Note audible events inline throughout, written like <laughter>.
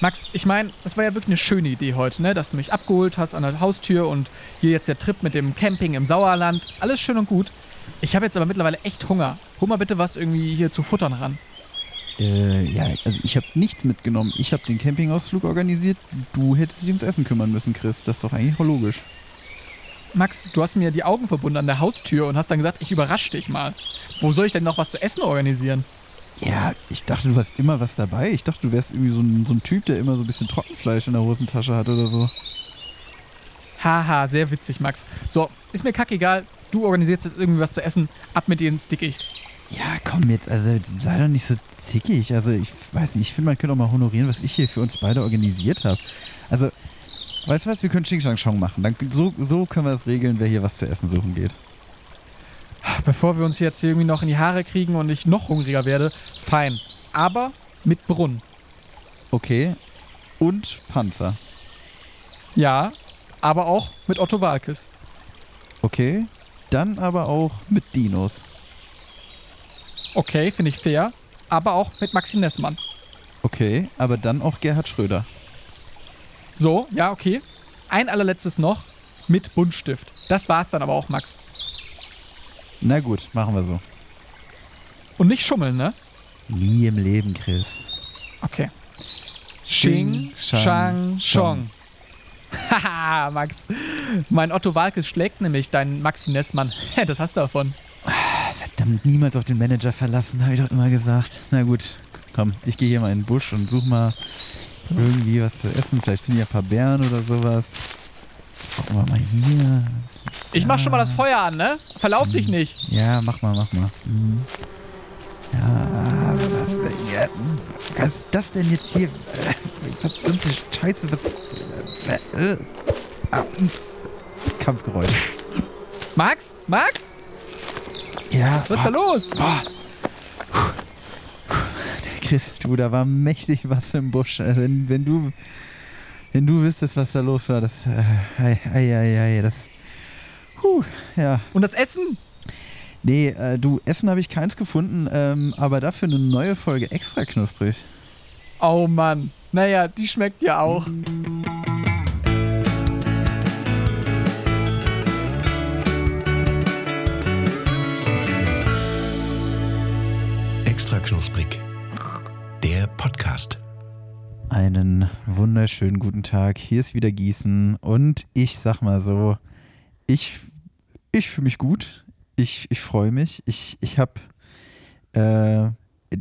Max, ich meine, es war ja wirklich eine schöne Idee heute, ne? dass du mich abgeholt hast an der Haustür und hier jetzt der Trip mit dem Camping im Sauerland. Alles schön und gut. Ich habe jetzt aber mittlerweile echt Hunger. Hol mal bitte was irgendwie hier zu futtern ran. Äh, ja, also ich habe nichts mitgenommen. Ich habe den Campingausflug organisiert. Du hättest dich ums Essen kümmern müssen, Chris. Das ist doch eigentlich auch logisch. Max, du hast mir die Augen verbunden an der Haustür und hast dann gesagt, ich überrasche dich mal. Wo soll ich denn noch was zu essen organisieren? Ja, ich dachte, du hast immer was dabei. Ich dachte, du wärst irgendwie so ein, so ein Typ, der immer so ein bisschen Trockenfleisch in der Hosentasche hat oder so. Haha, sehr witzig, Max. So, ist mir kackegal. Du organisierst jetzt irgendwie was zu essen. Ab mit dir ins Dickicht. Ja, komm jetzt, also sei doch nicht so zickig. Also ich weiß nicht, ich finde, man könnte auch mal honorieren, was ich hier für uns beide organisiert habe. Also, weißt du was, wir können Xing Shang Chong machen. Dann, so, so können wir das regeln, wer hier was zu essen suchen geht. Bevor wir uns jetzt irgendwie noch in die Haare kriegen und ich noch hungriger werde, fein. Aber mit Brunnen. Okay. Und Panzer. Ja, aber auch mit Otto Walkes. Okay. Dann aber auch mit Dinos. Okay, finde ich fair. Aber auch mit Maxi Nessmann. Okay, aber dann auch Gerhard Schröder. So, ja, okay. Ein allerletztes noch mit Buntstift. Das war's dann aber auch, Max. Na gut, machen wir so. Und nicht schummeln, ne? Nie im Leben, Chris. Okay. Xing, Shang, Chong. <laughs> Haha, Max. Mein Otto Walkes schlägt nämlich deinen Maxi Nessmann. <laughs> das hast du davon. Verdammt, niemals auf den Manager verlassen, habe ich doch immer gesagt. Na gut, komm, ich gehe hier mal in den Busch und suche mal irgendwie was zu essen. Vielleicht finde ich ein paar Beeren oder sowas. Gucken wir mal hier. Ich mach schon mal das Feuer an, ne? Verlauf dich nicht. Ja, mach mal, mach mal. Mhm. Ja, was, ja, was ist das denn jetzt hier? Verdammte Scheiße, was. Äh, äh, ah, Kampfgeräusch. Max? Max? Ja. Was ist da los? Boah. Chris, du, da war mächtig was im Busch. Also wenn, wenn du wenn du wüsstest, was da los war, das. Äh, ei, ei, ei, das. Puh, ja. Und das Essen? Nee, äh, du, Essen habe ich keins gefunden, ähm, aber dafür eine neue Folge extra knusprig. Oh Mann. Naja, die schmeckt ja auch. Extra knusprig. Der Podcast. Einen wunderschönen guten Tag. Hier ist wieder Gießen und ich sag mal so, ich, ich fühle mich gut. Ich, ich freue mich. Ich, ich habe äh,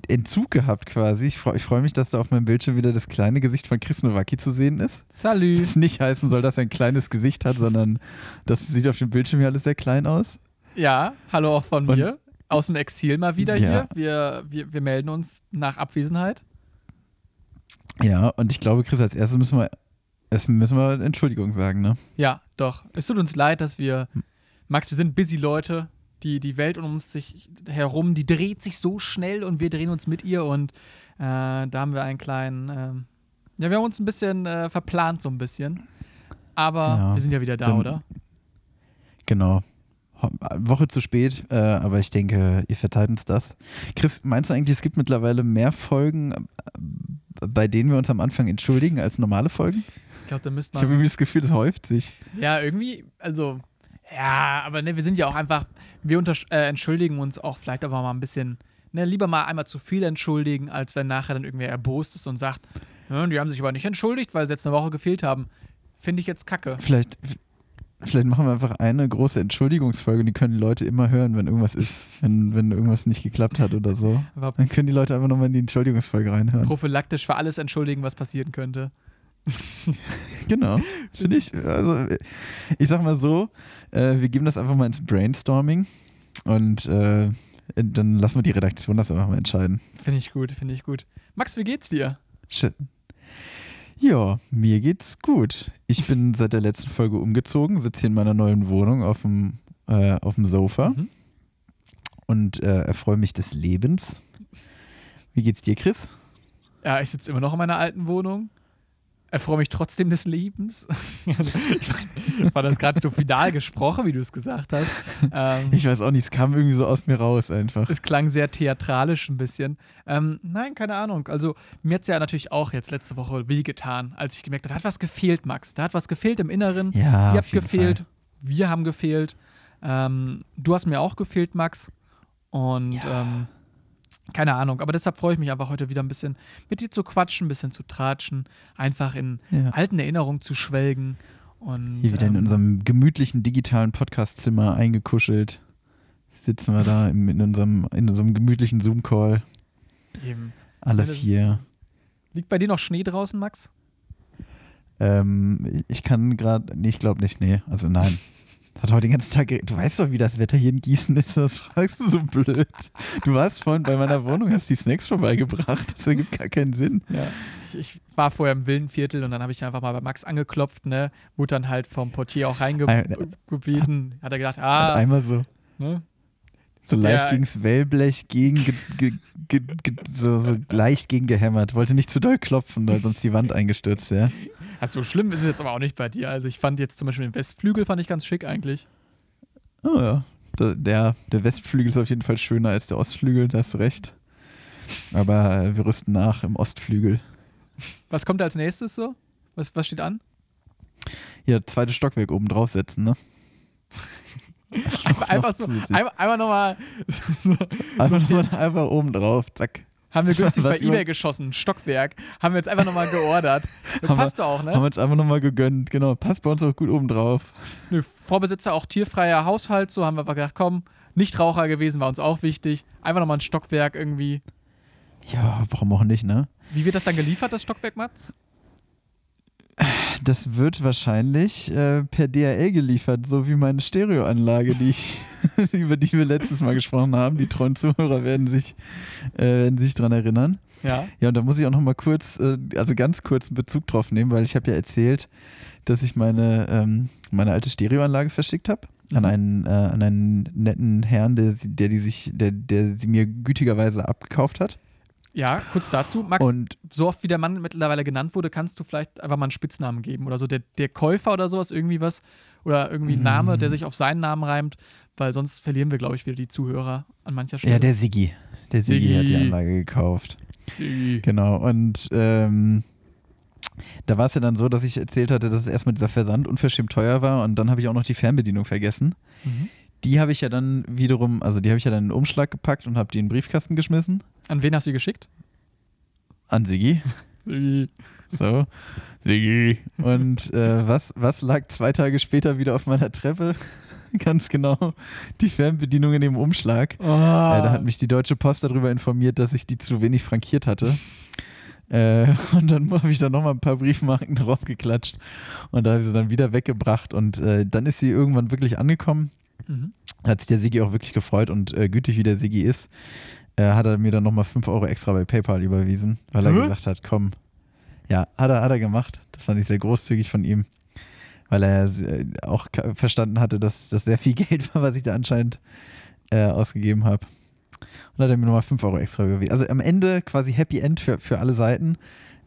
Entzug gehabt quasi. Ich freue ich freu mich, dass da auf meinem Bildschirm wieder das kleine Gesicht von Chris Nowacki zu sehen ist. Salü. Das nicht heißen soll, dass er ein kleines Gesicht hat, sondern das sieht auf dem Bildschirm hier alles sehr klein aus. Ja, hallo auch von Und- mir. Aus dem Exil mal wieder Ja. hier. Wir, wir, wir melden uns nach Abwesenheit. Ja, und ich glaube, Chris, als erstes müssen wir, es müssen wir Entschuldigung sagen, ne? Ja, doch. Es tut uns leid, dass wir. Max, wir sind busy Leute. Die, die Welt um uns sich herum, die dreht sich so schnell und wir drehen uns mit ihr und äh, da haben wir einen kleinen. ähm, ja, wir haben uns ein bisschen äh, verplant, so ein bisschen. Aber Ja, wir sind ja wieder da, dann- oder? Genau. Woche zu spät, äh, aber ich denke, ihr verteilt uns das. Chris, meinst du eigentlich, es gibt mittlerweile mehr Folgen, äh, bei denen wir uns am Anfang entschuldigen, als normale Folgen? Ich glaube, da müsste Ich habe man. irgendwie das Gefühl, das häuft sich. Ja, irgendwie, also. Ja, aber ne, wir sind ja auch einfach. Wir äh, entschuldigen uns auch vielleicht aber mal ein bisschen. Ne, lieber mal einmal zu viel entschuldigen, als wenn nachher dann irgendwer erbost ist und sagt, "Ja, die haben sich aber nicht entschuldigt, weil sie jetzt eine Woche gefehlt haben. Finde ich jetzt kacke. Vielleicht, vielleicht machen wir einfach eine große Entschuldigungsfolge und die können die Leute immer hören, wenn irgendwas ist, wenn, wenn irgendwas nicht geklappt hat oder so. Dann können die Leute einfach nochmal in die Entschuldigungsfolge reinhören. prophylaktisch für alles entschuldigen, was passieren könnte. <laughs> Genau. Finde ich. Also, ich sag mal so, äh, wir geben das einfach mal ins Brainstorming und äh, dann lassen wir die Redaktion das einfach mal entscheiden. Finde ich gut, finde ich gut. Max, wie geht's dir? Shit. Ja, mir geht's gut. Ich bin seit der letzten Folge umgezogen, sitze hier in meiner neuen Wohnung auf dem, äh, auf dem Sofa Mhm. und äh, erfreue mich des Lebens. Wie geht's dir, Chris? Ja, ich sitze immer noch in meiner alten Wohnung. Erfreue mich trotzdem des Lebens. <laughs> Ich war das gerade so final gesprochen, wie du es gesagt hast. Ähm, Ich weiß auch nicht, es kam irgendwie so aus mir raus einfach. es klang sehr theatralisch ein bisschen. Ähm, nein, keine Ahnung. Also, mir hat es ja natürlich auch jetzt letzte Woche weh getan, als ich gemerkt habe, da hat was gefehlt, Max. Da hat was gefehlt im Inneren. Ja, Ihr habt gefehlt, Fall. wir haben gefehlt. Ähm, du hast mir auch gefehlt, Max. Und Ja. Keine Ahnung, aber deshalb freue ich mich einfach heute wieder ein bisschen mit dir zu quatschen, ein bisschen zu tratschen, einfach in Ja. alten Erinnerungen zu schwelgen. Und, Hier wieder in ähm, unserem gemütlichen digitalen Podcastzimmer eingekuschelt. Sitzen wir da <laughs> im, in, unserem, in unserem gemütlichen Zoom-Call. Eben. Alle ist- vier. Liegt bei dir noch Schnee draußen, Max? Ähm, ich kann gerade, nee, ich glaube nicht, nee, also nein. <laughs> Das hat heute den ganzen Tag, ge- du weißt doch, wie das Wetter hier in Gießen ist, was fragst du so blöd? Du warst vorhin bei meiner Wohnung, hast die Snacks vorbeigebracht, das ergibt gar keinen Sinn. Ja. Ich, ich war vorher im Villenviertel und dann habe ich einfach mal bei Max angeklopft, ne? Wurde dann halt vom Portier auch Ein- reingebieten. Hat er gedacht, ah, einmal so, ne? So leicht gegens Wellblech gegen, ge, ge, ge, so, so leicht gegen gehämmert. Wollte nicht zu doll klopfen, weil sonst die Wand eingestürzt wäre. Also so schlimm ist es jetzt aber auch nicht bei dir. Also ich fand jetzt zum Beispiel den Westflügel fand ich ganz schick eigentlich. Oh ja, der, der, der Westflügel ist auf jeden Fall schöner als der Ostflügel, da hast du recht. Aber äh, wir rüsten nach im Ostflügel. Was kommt als nächstes so? Was, was steht an? Ja, zweites Stockwerk oben draufsetzen, ne? <laughs> Einfach, einfach so, einmal, einmal nochmal. <laughs> Einfach, nur- einfach oben drauf, zack. haben wir günstig <laughs> Was bei Ebay geschossen, Stockwerk. Haben wir jetzt einfach nochmal geordert. Passt doch auch, Haben wir ne? uns einfach nochmal gegönnt, genau. Passt bei uns auch gut oben drauf. Nö, Vorbesitzer auch tierfreier Haushalt, so haben wir einfach gedacht, komm, Nichtraucher gewesen, war uns auch wichtig. Einfach nochmal ein Stockwerk irgendwie. Ja, warum auch nicht, ne? Wie wird das dann geliefert, das Stockwerk, Mats? Das wird wahrscheinlich äh, per DHL geliefert, so wie meine Stereoanlage, die ich, <laughs> über die wir letztes Mal gesprochen haben. Die treuen Zuhörer werden sich, äh, werden sich dran erinnern. Ja. Ja, und da muss ich auch noch mal kurz, äh, also ganz kurz einen Bezug drauf nehmen, weil ich habe ja erzählt, dass ich meine, ähm, meine alte Stereoanlage verschickt habe an einen, äh, an einen netten Herrn, der, sie- der, die sich, der, der sie mir gütigerweise abgekauft hat. Ja, kurz dazu. Max, Und so oft wie der Mann mittlerweile genannt wurde, kannst du vielleicht einfach mal einen Spitznamen geben oder so. Der, der Käufer oder sowas, irgendwie was. Oder irgendwie ein Name, Mhm. der sich auf seinen Namen reimt, weil sonst verlieren wir, glaube ich, wieder die Zuhörer an mancher Stelle. ja, der Siggi. Der Siggi, Siggi. hat die Anlage gekauft. Die- Genau. Und ähm, da war es ja dann so, dass ich erzählt hatte, dass erstmal dieser Versand unverschämt teuer war und dann habe ich auch noch die Fernbedienung vergessen. Mhm. Die habe ich ja dann wiederum, also die habe ich ja dann in den Umschlag gepackt und habe die in den Briefkasten geschmissen. An wen hast du die geschickt? An Siggi. Die- So. Siggi. Und äh, was, was lag zwei Tage später wieder auf meiner Treppe? <laughs> Ganz genau. Die Fernbedienung in dem Umschlag. Oh. Äh, da hat mich die Deutsche Post darüber informiert, dass ich die zu wenig frankiert hatte. Äh, und dann habe ich da nochmal ein paar Briefmarken drauf geklatscht und da habe ich sie dann wieder weggebracht. Und äh, dann ist sie irgendwann wirklich angekommen. Mhm. Da hat sich der Sigi auch wirklich gefreut und äh, gütig wie der Sigi ist, äh, hat er mir dann nochmal 5 Euro extra bei PayPal überwiesen, weil er Hä? gesagt hat, komm. Ja, hat er, hat er gemacht. Das fand ich sehr großzügig von ihm, weil er äh, auch verstanden hatte, dass das sehr viel <laughs> Geld war, was ich da anscheinend äh, ausgegeben habe. Und dann hat er mir nochmal 5 Euro extra überwiesen. Also am Ende quasi Happy End für, für alle Seiten.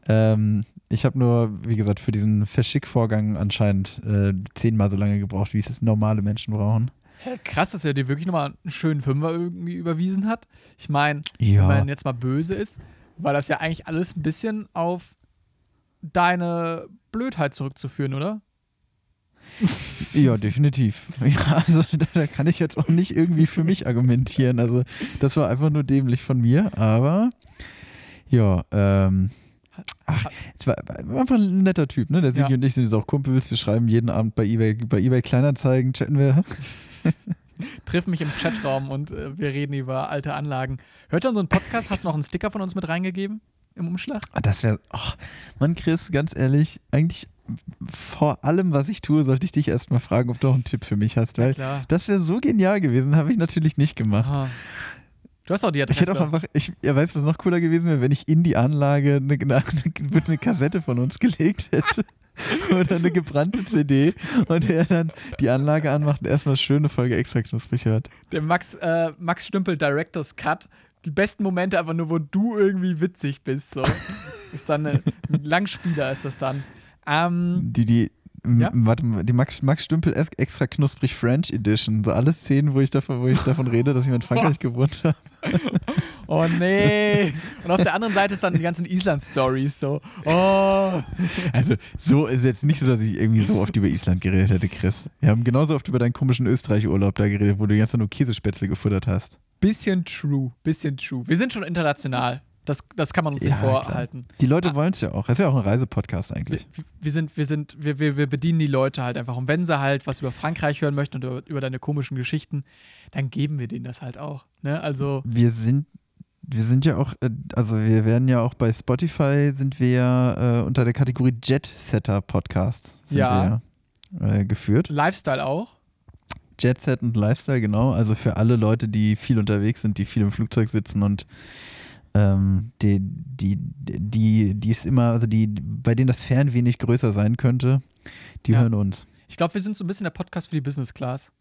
Ähm, ich habe nur, wie gesagt, für diesen Verschickvorgang anscheinend äh, zehnmal so lange gebraucht, wie es normale Menschen brauchen. Krass, dass er dir wirklich nochmal einen schönen Fünfer irgendwie überwiesen hat. Ich meine, Ja. wenn man jetzt mal böse ist, war das ja eigentlich alles ein bisschen auf deine Blödheit zurückzuführen, oder? <laughs> Ja, definitiv. Ja, also <laughs> da, da kann ich jetzt auch nicht irgendwie für mich argumentieren. Also das war einfach nur dämlich von mir, aber ja, ähm, ach, war einfach ein netter Typ, ne? Der Sigi Ja. und ich sind jetzt auch Kumpels, wir schreiben jeden Abend bei eBay, bei eBay Kleinanzeigen, chatten wir. <laughs> Triff mich im Chatraum und äh, wir reden über alte Anlagen. Hört so einen Podcast? Hast du noch einen Sticker von uns mit reingegeben im Umschlag? Ah, Das wäre, oh, Mann, Chris, ganz ehrlich, eigentlich vor allem, was ich tue, sollte ich dich erstmal fragen, ob du auch einen Tipp für mich hast, weil Klar. das wäre so genial gewesen, habe ich natürlich nicht gemacht. Aha. Du hast doch die Ich Adresse. hätte auch einfach, ich, ja, weißt du, was noch cooler gewesen wäre, wenn ich in die Anlage eine, eine, eine Kassette von uns gelegt hätte. <laughs> <laughs> Oder eine gebrannte CD und er dann die Anlage anmacht und erstmal schöne Folge extra knusprig hört. Der Max, äh, Max Stümpel Director's Cut. Die besten Momente einfach nur, wo du irgendwie witzig bist. So. <laughs> Ist dann äh, Langspieler ist das dann. Ähm, Die, die, Ja? warte mal, die Max, Max Stümpel ex- extra knusprig French Edition. So alle Szenen, wo ich davon, wo ich davon rede, dass ich in Frankreich <laughs> gewohnt habe. oh nee. Und auf der anderen Seite ist dann die ganzen Island-Stories so. Oh. Also, so ist jetzt nicht so, dass ich irgendwie so oft über Island geredet hätte, Chris. Wir haben genauso oft über deinen komischen Österreich-Urlaub da geredet, wo du die ganze Zeit nur Käsespätzle gefuttert hast. Bisschen true, bisschen true. Wir sind schon international. Das, das kann man uns Ja, nicht vorhalten. Die Leute Ah. wollen es ja auch. Das ist ja auch ein Reisepodcast Wir, eigentlich. wir sind, wir sind, wir, wir, wir bedienen die Leute halt einfach. Und wenn sie halt was über Frankreich hören möchten und über, über deine komischen Geschichten, dann geben wir denen das halt auch. Ne? Also, Wir sind, wir sind ja auch, äh, also wir werden ja auch bei Spotify sind wir ja äh, unter der Kategorie Jet Setter Podcast sind Ja. wir äh, geführt. Lifestyle auch. Jet Set und Lifestyle, genau. Also für alle Leute, die viel unterwegs sind, die viel im Flugzeug sitzen und ähm, die, die, die, die ist immer, also die, bei denen das Fern wenig größer sein könnte, die Ja. hören uns. Ich glaube, wir sind so ein bisschen der Podcast für die Business Class.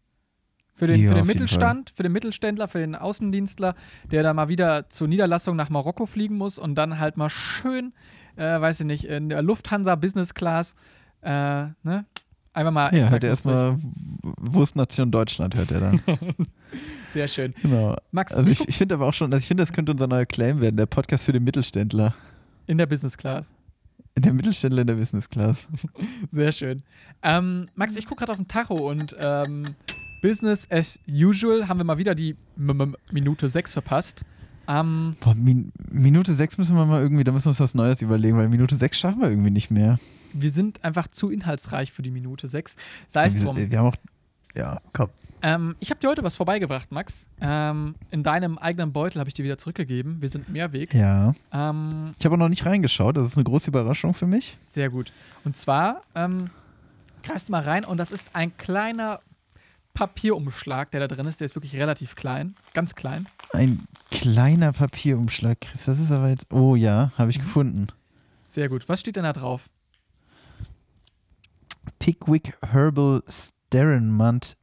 Für den, Ja, für den Mittelstand, für den Mittelständler, für den Außendienstler, der da mal wieder zur Niederlassung nach Marokko fliegen muss und dann halt mal schön, äh, weiß ich nicht, in der Lufthansa Business Class, äh, ne? Einfach mal Ja, hört er erstmal Wurstnation Deutschland, hört er dann. <laughs> Sehr schön. genau. Max, Also ich ich, finde aber auch schon, also ich finde, das könnte unser neuer Claim werden, der Podcast für den Mittelständler. in der Business Class. Der Mittelständler in der Business Class. <laughs> Sehr schön. Ähm, Max, ich gucke gerade auf den Tacho und ähm, Business as usual haben wir mal wieder die M -M Minute 6 verpasst. Ähm, Boah, Min Minute 6 müssen wir mal irgendwie, da müssen wir uns was Neues überlegen, weil Minute 6 schaffen wir irgendwie nicht mehr. Wir sind einfach zu inhaltsreich für die Minute 6. Sei es drum. wir haben auch, ja, komm. Ähm, ich habe dir heute was vorbeigebracht, Max. Ähm, in deinem eigenen Beutel habe ich dir wieder zurückgegeben. Wir sind Mehrweg. Ja. Ähm, Ich habe auch noch nicht reingeschaut, das ist eine große Überraschung für mich. sehr gut. Und zwar, ähm, greifst du mal rein und das ist ein kleiner Papierumschlag, der da drin ist. Der ist wirklich relativ klein, ganz klein. Ein kleiner Papierumschlag, Chris, das ist aber jetzt, oh ja, habe ich gefunden. Sehr gut. Was steht denn da drauf? Pickwick Herbal Sterenmont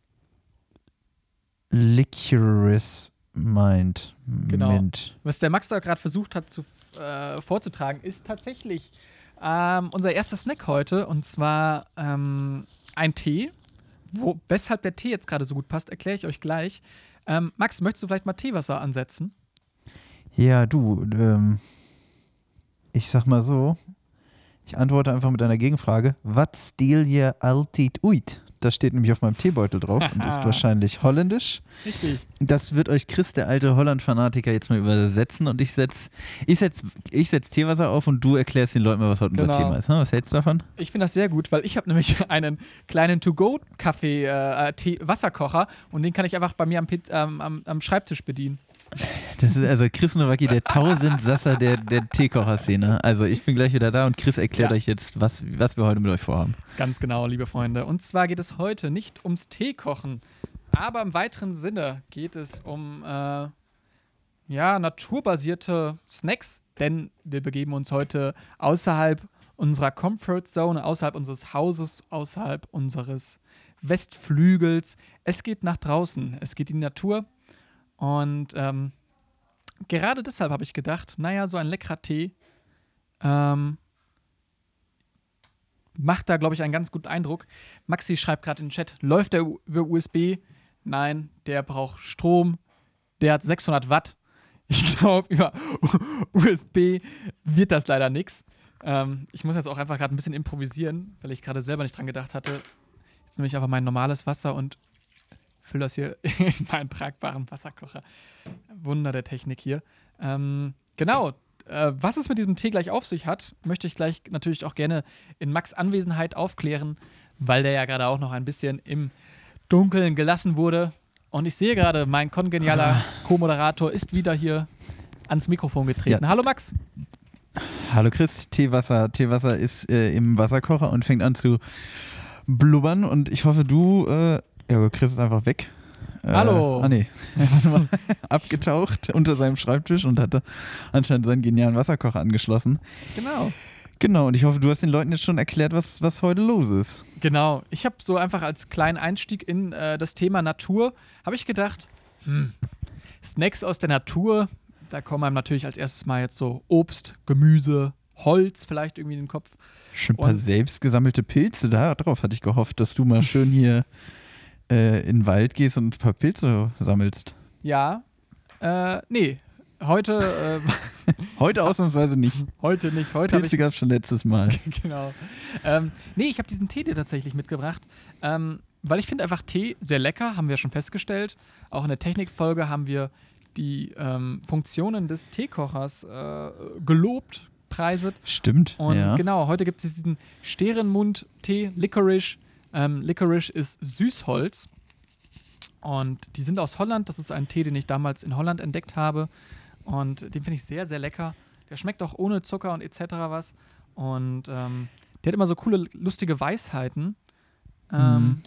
Licorice Mind. Genau. Mint. Was der Max da gerade versucht hat zu, äh, vorzutragen, ist tatsächlich ähm, unser erster Snack heute. Und zwar ähm, ein Tee. Wo, weshalb der Tee jetzt gerade so gut passt, erkläre ich euch gleich. Ähm, Max, möchtest du vielleicht mal Teewasser ansetzen? Ja, du, ähm, ich sag mal so, ich antworte einfach mit einer Gegenfrage. Was stil je altid uit? Das steht nämlich auf meinem Teebeutel drauf und ist <laughs> wahrscheinlich holländisch. Richtig. Das wird euch Chris, der alte Holland-Fanatiker, jetzt mal übersetzen und ich setz, ich setz, ich setz Teewasser auf und du erklärst den Leuten mal, was heute Genau. unser Thema ist. Ne? Was hältst du davon? Ich finde das sehr gut, weil ich habe nämlich <laughs> einen kleinen To-Go-Kaffee, äh, Wasserkocher und den kann ich einfach bei mir am, Piz- ähm, am, am Schreibtisch bedienen. Das ist also Chris Nowacki, der Tausendsasser der, der Teekocher-Szene. Also ich bin gleich wieder da und Chris erklärt Ja. euch jetzt, was, was wir heute mit euch vorhaben. Ganz genau, liebe Freunde. Und zwar geht es heute nicht ums Teekochen, aber im weiteren Sinne geht es um äh, ja, naturbasierte Snacks, denn wir begeben uns heute außerhalb unserer Comfort Zone, außerhalb unseres Hauses, außerhalb unseres Westflügels. Es geht nach draußen, es geht in die Natur. Und ähm, gerade deshalb habe ich gedacht, naja, so ein leckerer Tee ähm, macht da, glaube ich, einen ganz guten Eindruck. Maxi schreibt gerade in den Chat, läuft der über USB? Nein, der braucht Strom. Der hat 600 Watt. Ich glaube, über <laughs> USB wird das leider nichts. Ähm, ich muss jetzt auch einfach gerade ein bisschen improvisieren, weil ich gerade selber nicht dran gedacht hatte. Jetzt nehme ich einfach mein normales Wasser und fülle das hier <laughs> in meinen tragbaren Wasserkocher. Wunder der Technik hier. Ähm, genau. Äh, was es mit diesem Tee gleich auf sich hat, möchte ich gleich natürlich auch gerne in Max Anwesenheit aufklären, weil der ja gerade auch noch ein bisschen im Dunkeln gelassen wurde. Und ich sehe gerade, mein kongenialer Co-Moderator ist wieder hier ans Mikrofon getreten. Ja. Hallo Max. Hallo Chris, Teewasser. Teewasser ist äh, im Wasserkocher und fängt an zu blubbern und ich hoffe, du, äh, ja, Chris ist einfach weg. Äh, Hallo. Ah, nee. <laughs> Warte mal. <laughs> Abgetaucht unter seinem Schreibtisch und hatte anscheinend seinen genialen Wasserkocher angeschlossen. Genau. Genau, und ich hoffe, du hast den Leuten jetzt schon erklärt, was, was heute los ist. Genau. Ich habe so einfach als kleinen Einstieg in äh, das Thema Natur, habe ich gedacht, hm, Snacks aus der Natur, da kommen einem natürlich als erstes mal jetzt so Obst, Gemüse, Holz vielleicht irgendwie in den Kopf. Schon ein paar Und- selbst gesammelte Pilze. Darauf hatte ich gehofft, dass du mal schön hier <laughs> äh, in den Wald gehst und ein paar Pilze sammelst. Ja, äh, nee, heute, äh, <laughs> Heute ausnahmsweise nicht. heute nicht. Heute habe Pilze gab es schon letztes Mal. <laughs> genau. Ähm, nee, ich habe diesen Tee dir tatsächlich mitgebracht, ähm, weil ich finde einfach Tee sehr lecker, haben wir schon festgestellt. Auch in der Technikfolge haben wir die ähm, Funktionen des Teekochers äh, gelobt, preiset. Stimmt. Und ja. genau, heute gibt es diesen Sterenmund-Tee, Licorice. Ähm, Licorice ist Süßholz. Und die sind aus Holland. Das ist ein Tee, den ich damals in Holland entdeckt habe. Und den finde ich sehr, sehr lecker. Der schmeckt auch ohne Zucker und etc. was. Und ähm, der hat immer so coole, lustige Weisheiten. Ähm, Mhm.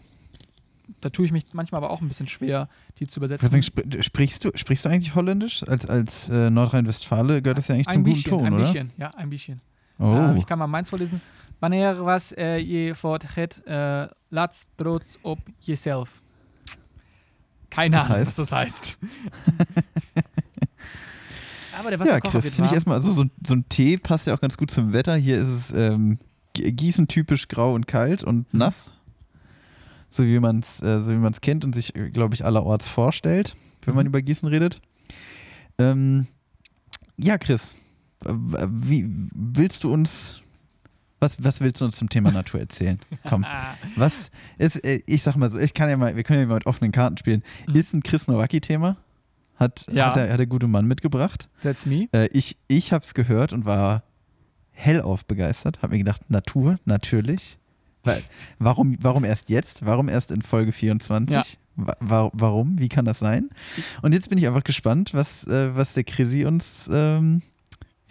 Da tue ich mich manchmal aber auch ein bisschen schwer, die zu übersetzen. Spr- sprichst, du, sprichst du eigentlich Holländisch? Als, als äh, Nordrhein-Westfale gehört das ja eigentlich zum guten bisschen, Ton, ein oder? bisschen, ja, ein bisschen. Oh. Ähm, ich kann mal meins vorlesen. Wanneer was äh, je fort het, äh, laat trots op jezelf. Keine Das Ahnung, heißt? was das heißt. <laughs> Aber der ja, Wasserkocher Chris, wird finde ich erstmal, also so, so ein Tee passt ja auch ganz gut zum Wetter. Hier ist es ähm, Gießen typisch grau und kalt und Mhm. nass. So wie man es äh, so wie man's kennt und sich, glaube ich, allerorts vorstellt, wenn man Mhm. über Gießen redet. Ähm, ja, Chris, äh, wie willst du uns, was, was willst du uns zum Thema Natur erzählen? Komm, <laughs> was ist, äh, ich sag mal so, ich kann ja mal, wir können ja mal mit offenen Karten spielen. Mhm. Ist ein Chris Nowacki-Thema? Hat, Ja. hat, der, hat der gute Mann mitgebracht. that's me. Äh, ich ich habe es gehört und war hellauf begeistert. Habe mir gedacht, Natur, natürlich. Weil, warum, warum erst jetzt? Warum erst in Folge 24? Ja. Wa warum? Wie kann das sein? Und jetzt bin ich einfach gespannt, was, äh, was der Chrissy uns, ähm,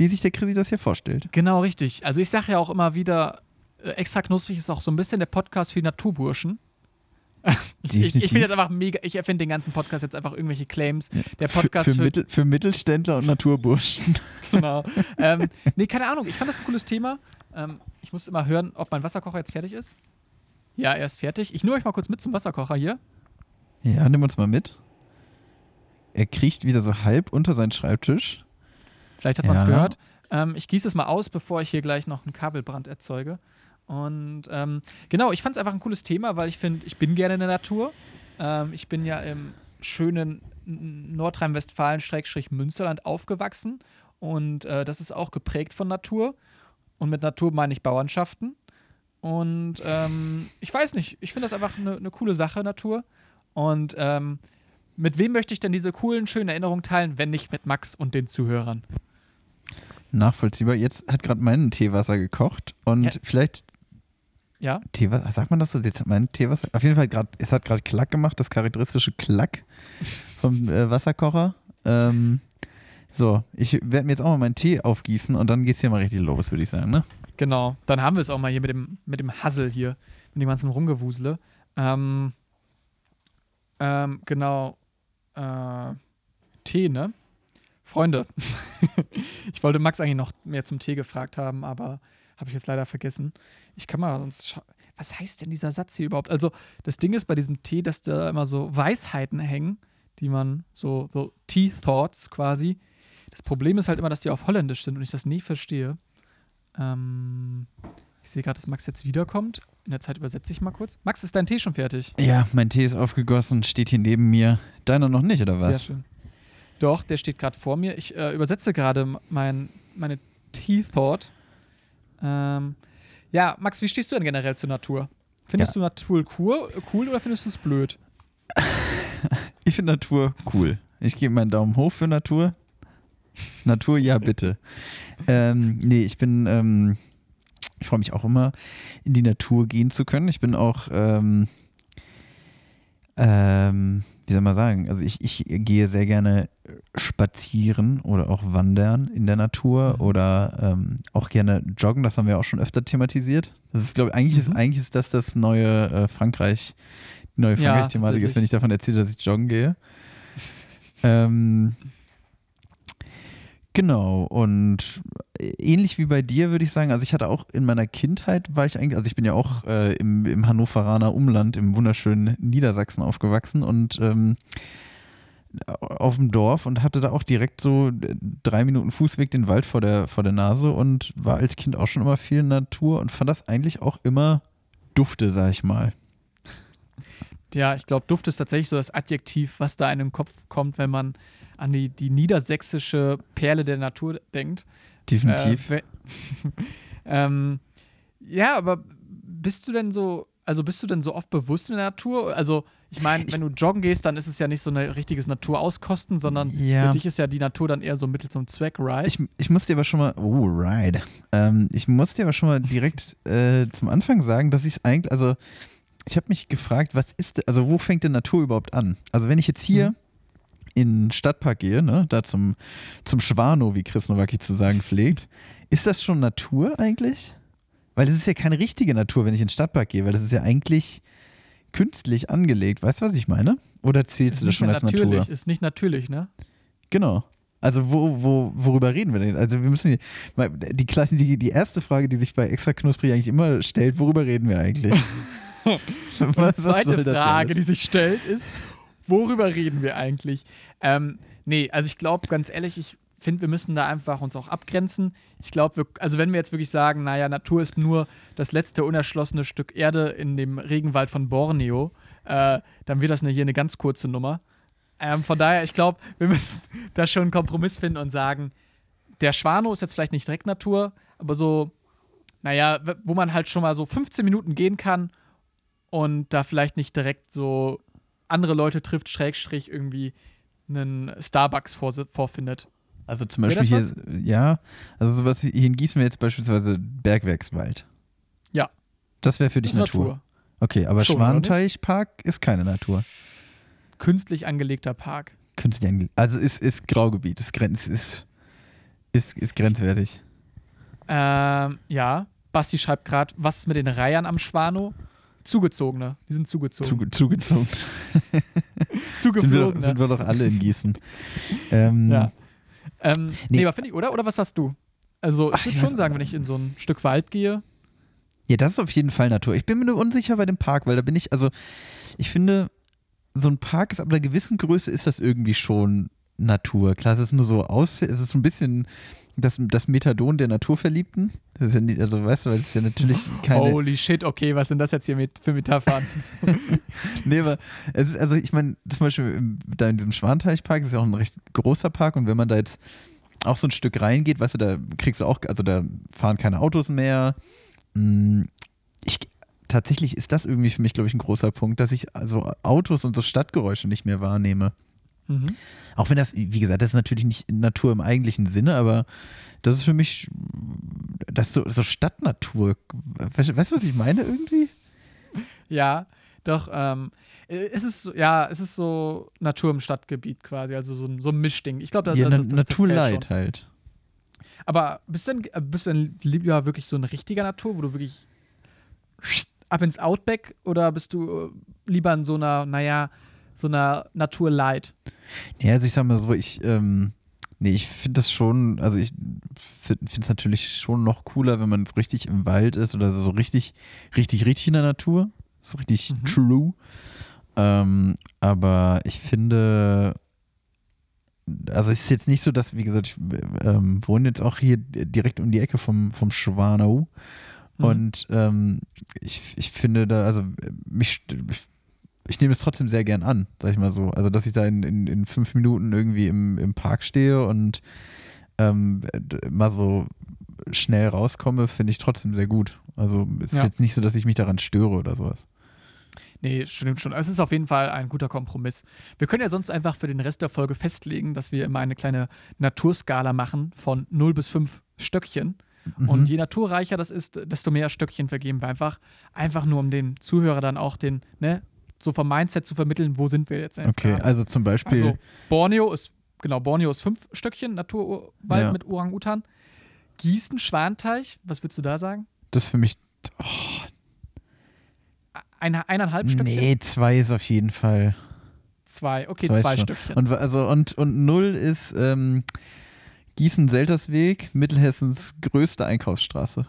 wie sich der Chrissy das hier vorstellt. Genau, richtig. Also ich sage ja auch immer wieder, äh, extra knusprig ist auch so ein bisschen der Podcast für die Naturburschen. <laughs> ich ich, finde jetzt einfach mega, ich erfinde den ganzen Podcast jetzt einfach irgendwelche Claims. Der Podcast für, für, für, Mittel, für Mittelständler und Naturburschen. <laughs> <laughs> Genau. ähm, nee, keine Ahnung. Ich fand das ein cooles Thema. Ähm, ich musste immer hören, ob mein Wasserkocher jetzt fertig ist. Ja, er ist fertig. Ich nehme euch mal kurz mit zum Wasserkocher hier. Ja, nimm uns mal mit. Er kriecht wieder so halb unter seinen Schreibtisch. Vielleicht hat man es gehört. Ähm, ich gieße es mal aus, bevor ich hier gleich noch einen Kabelbrand erzeuge. Und ähm, genau, ich fand es einfach ein cooles Thema, weil ich finde, ich bin gerne in der Natur. Ähm, ich bin ja im schönen Nordrhein-Westfalen-Münsterland aufgewachsen. Und äh, das ist auch geprägt von Natur. Und mit Natur meine ich Bauernschaften. Und ähm, ich weiß nicht, ich finde das einfach eine eine coole Sache, Natur. Und ähm, mit wem möchte ich denn diese coolen, schönen Erinnerungen teilen, wenn nicht mit Max und den Zuhörern? Nachvollziehbar. Jetzt hat gerade mein Teewasser gekocht und Ja. vielleicht Ja? Teewasser, sagt man das so? Jetzt hat mein Teewasser, auf jeden Fall gerade, es hat gerade Klack gemacht, das charakteristische Klack vom äh, Wasserkocher. Ähm, so, ich werde mir jetzt auch mal meinen Tee aufgießen und dann geht's hier mal richtig los, würde ich sagen, ne? Genau, dann haben wir es auch mal hier mit dem, mit dem Hassel hier, mit dem ganzen Rumgewusele. Ähm, ähm, genau, äh, Tee, ne? Freunde, <laughs> ich wollte Max eigentlich noch mehr zum Tee gefragt haben, aber habe ich jetzt leider vergessen. Ich kann mal sonst scha- Was heißt denn dieser Satz hier überhaupt? Also, das Ding ist bei diesem Tee, dass da immer so Weisheiten hängen, die man so, so Tea-Thoughts quasi. Das Problem ist halt immer, dass die auf Holländisch sind und ich das nie verstehe. Ähm, ich sehe gerade, dass Max jetzt wiederkommt. In der Zeit übersetze ich mal kurz. Max, ist dein Tee schon fertig? Ja, mein Tee ist aufgegossen, steht hier neben mir. Deiner noch nicht, oder Sehr was? schön. Doch, der steht gerade vor mir. Ich äh, übersetze gerade mein, meine Tea-Thought. Ähm, ja, Max, wie stehst du denn generell zur Natur? Findest Ja. du Natur cool, cool oder findest du es blöd? <laughs> Ich finde Natur cool. Ich gebe meinen Daumen hoch für Natur. Natur, ja, bitte. ähm, nee, ich bin, ähm, ich freue mich auch immer, in die Natur gehen zu können. Ich bin auch, ähm, ähm, wie soll man sagen, also ich, ich gehe sehr gerne spazieren oder auch wandern in der Natur Mhm. oder ähm, auch gerne joggen. Das haben wir auch schon öfter thematisiert. Das ist, glaube ich, eigentlich, Mhm. ist, eigentlich ist das das neue äh, Frankreich, die neue Ja, Frankreich-Thematik ist, tatsächlich. wenn ich davon erzähle, dass ich joggen gehe. Ähm, genau, und ähnlich wie bei dir würde ich sagen, also ich hatte auch in meiner Kindheit, war ich eigentlich, also ich bin ja auch äh, im, im Hannoveraner Umland, im wunderschönen Niedersachsen aufgewachsen und ähm, auf dem Dorf und hatte da auch direkt so drei Minuten Fußweg den Wald vor der, vor der Nase und war als Kind auch schon immer viel Natur und fand das eigentlich auch immer dufte, sag ich mal. Ja, ich glaube, Duft ist tatsächlich so das Adjektiv, was da in den Kopf kommt, wenn man an die, die niedersächsische Perle der Natur denkt. Definitiv. Äh, <laughs> ähm, ja, aber bist du denn so, also bist du denn so oft bewusst in der Natur? Also, ich meine, wenn du joggen gehst, dann ist es ja nicht so ein richtiges Naturauskosten, sondern Ja. für dich ist ja die Natur dann eher so Mittel zum Zweck, right? Ich, ich muss dir aber schon mal, oh, right. Ähm, ich muss dir aber schon mal direkt <laughs> äh, zum Anfang sagen, dass ich es eigentlich, also ich habe mich gefragt, was ist, also wo fängt denn Natur überhaupt an? Also wenn ich jetzt hier Mhm. In den Stadtpark gehe, ne, da zum, zum Schwano, wie Chris Nowacki zu sagen pflegt, ist das schon Natur eigentlich? Weil das ist ja keine richtige Natur, wenn ich in den Stadtpark gehe, weil das ist ja eigentlich künstlich angelegt. Weißt du, was ich meine? Oder zählst du das schon als natürlich, Natur? ist nicht natürlich, ne? Genau. Also wo, wo, worüber reden wir denn? Also wir müssen mal- die, Klasse, die, die erste Frage, die sich bei extra knusprig eigentlich immer stellt, worüber reden wir eigentlich? <laughs> Und die zweite Frage, die sich stellt, ist, worüber reden wir eigentlich? Ähm, nee, also ich glaube, ganz ehrlich, ich finde, wir müssen da einfach uns auch abgrenzen. Ich glaube, also wenn wir jetzt wirklich sagen, naja, Natur ist nur das letzte unerschlossene Stück Erde in dem Regenwald von Borneo, äh, dann wird das hier eine ganz kurze Nummer. Ähm, von daher, ich glaube, wir müssen <laughs> da schon einen Kompromiss finden und sagen, der Schwano ist jetzt vielleicht nicht direkt Natur, aber so, naja, wo man halt schon mal so 15 Minuten gehen kann und da vielleicht nicht direkt so andere Leute trifft, Schrägstrich irgendwie einen Starbucks vor, vorfindet. Also zum Beispiel hier, ja, also sowas wie- hier in Gießen wäre jetzt beispielsweise Bergwerkswald. Ja. Das wäre für dich ist Natur. Okay, aber Schon, Schwanenteichpark ist keine Natur. Künstlich angelegter Park. Künstlich angelegt. Also ist, ist Graugebiet, ist, grenz, ist, ist, ist grenzwertig. Ähm, ja, Basti schreibt gerade, was ist mit den Reihern am Schwano? Zugezogene. Die sind zugezogen. Zuge, zugezogen. <laughs> sind, wir, Zugeflogen. sind wir doch alle in Gießen. ähm, Ja. Ähm, nee, Nee. aber finde ich, oder? Oder was hast du? Also, ich würde schon sagen, wenn ich in so ein Stück Wald gehe, Ja, das ist auf jeden Fall Natur. Ich bin mir nur unsicher bei dem Park, weil da bin ich, also ich finde, so ein Park ist ab einer gewissen Größe ist das irgendwie schon Natur. Klar, es ist nur so aus, es ist so ein bisschen das, das Methadon der Naturverliebten. Das ist ja nicht, also weißt du, weil es ja natürlich keine. holy shit, okay, was sind das jetzt hier mit, für Metaphern? <laughs> Nee, aber es ist, also ich meine, zum Beispiel da in diesem Schwanteichpark ist ja auch ein recht großer Park und wenn man da jetzt auch so ein Stück reingeht, weißt du, da kriegst du auch, also da fahren keine Autos mehr. Mm, Ich, tatsächlich ist das irgendwie für mich, glaube ich, ein großer Punkt, dass ich also Autos und so Stadtgeräusche nicht mehr wahrnehme. Mhm. Auch wenn das, wie gesagt, das ist natürlich nicht Natur im eigentlichen Sinne, aber das ist für mich, das ist so, so Stadtnatur. Weißt, weißt du, was ich meine irgendwie? Ja, doch, ähm, äh, es ist ja, es ist so Natur im Stadtgebiet quasi, also so, ein- so ein Mischding. Ich glaube, das, ja, das, das, das Naturleid halt. Aber bist du, denn, bist du denn lieber wirklich so ein richtiger Natur, wo du wirklich ab ins Outback oder bist du äh, lieber in so einer, naja, so einer Naturleid? Ja, also ich sag mal so, ich, ähm, nee, ich finde das schon, also ich finde es natürlich schon noch cooler, wenn man so richtig im Wald ist oder so richtig, richtig, richtig in der Natur. So richtig Mhm. true. Ähm, aber ich finde, also es ist jetzt nicht so, dass, wie gesagt, ich ähm, wohne jetzt auch hier direkt um die Ecke vom, vom Schwanau. Mhm. Und ähm, ich, ich finde da, also mich, ich, nehme es trotzdem sehr gern an, sag ich mal so. Also, dass ich da in, in, in fünf Minuten irgendwie im, im Park stehe und ähm, mal so schnell rauskomme, finde ich trotzdem sehr gut. Also, es ist Ja. jetzt nicht so, dass ich mich daran störe oder sowas. Nee, stimmt schon. Es ist auf jeden Fall ein guter Kompromiss. Wir können ja sonst einfach für den Rest der Folge festlegen, dass wir immer eine kleine Naturskala machen von 0 bis 5 Stöckchen. Mhm. Und je naturreicher das ist, desto mehr Stöckchen vergeben wir einfach. Einfach nur, um dem Zuhörer dann auch den, ne, so vom Mindset zu vermitteln, wo sind wir jetzt, jetzt okay, gerade. also zum Beispiel, Also Borneo ist, genau, Borneo ist fünf Stöckchen, Naturwald Ja. mit Orang-Utan. Gießen, Schwanteich, was würdest du da sagen? das für mich, Eine, eineinhalb Stöckchen? nee, zwei ist auf jeden Fall. Zwei, okay, Zwei zwei. Stöckchen. Und, also, und, und null ist ähm, Gießen-Seltersweg, Mittelhessens größte Einkaufsstraße.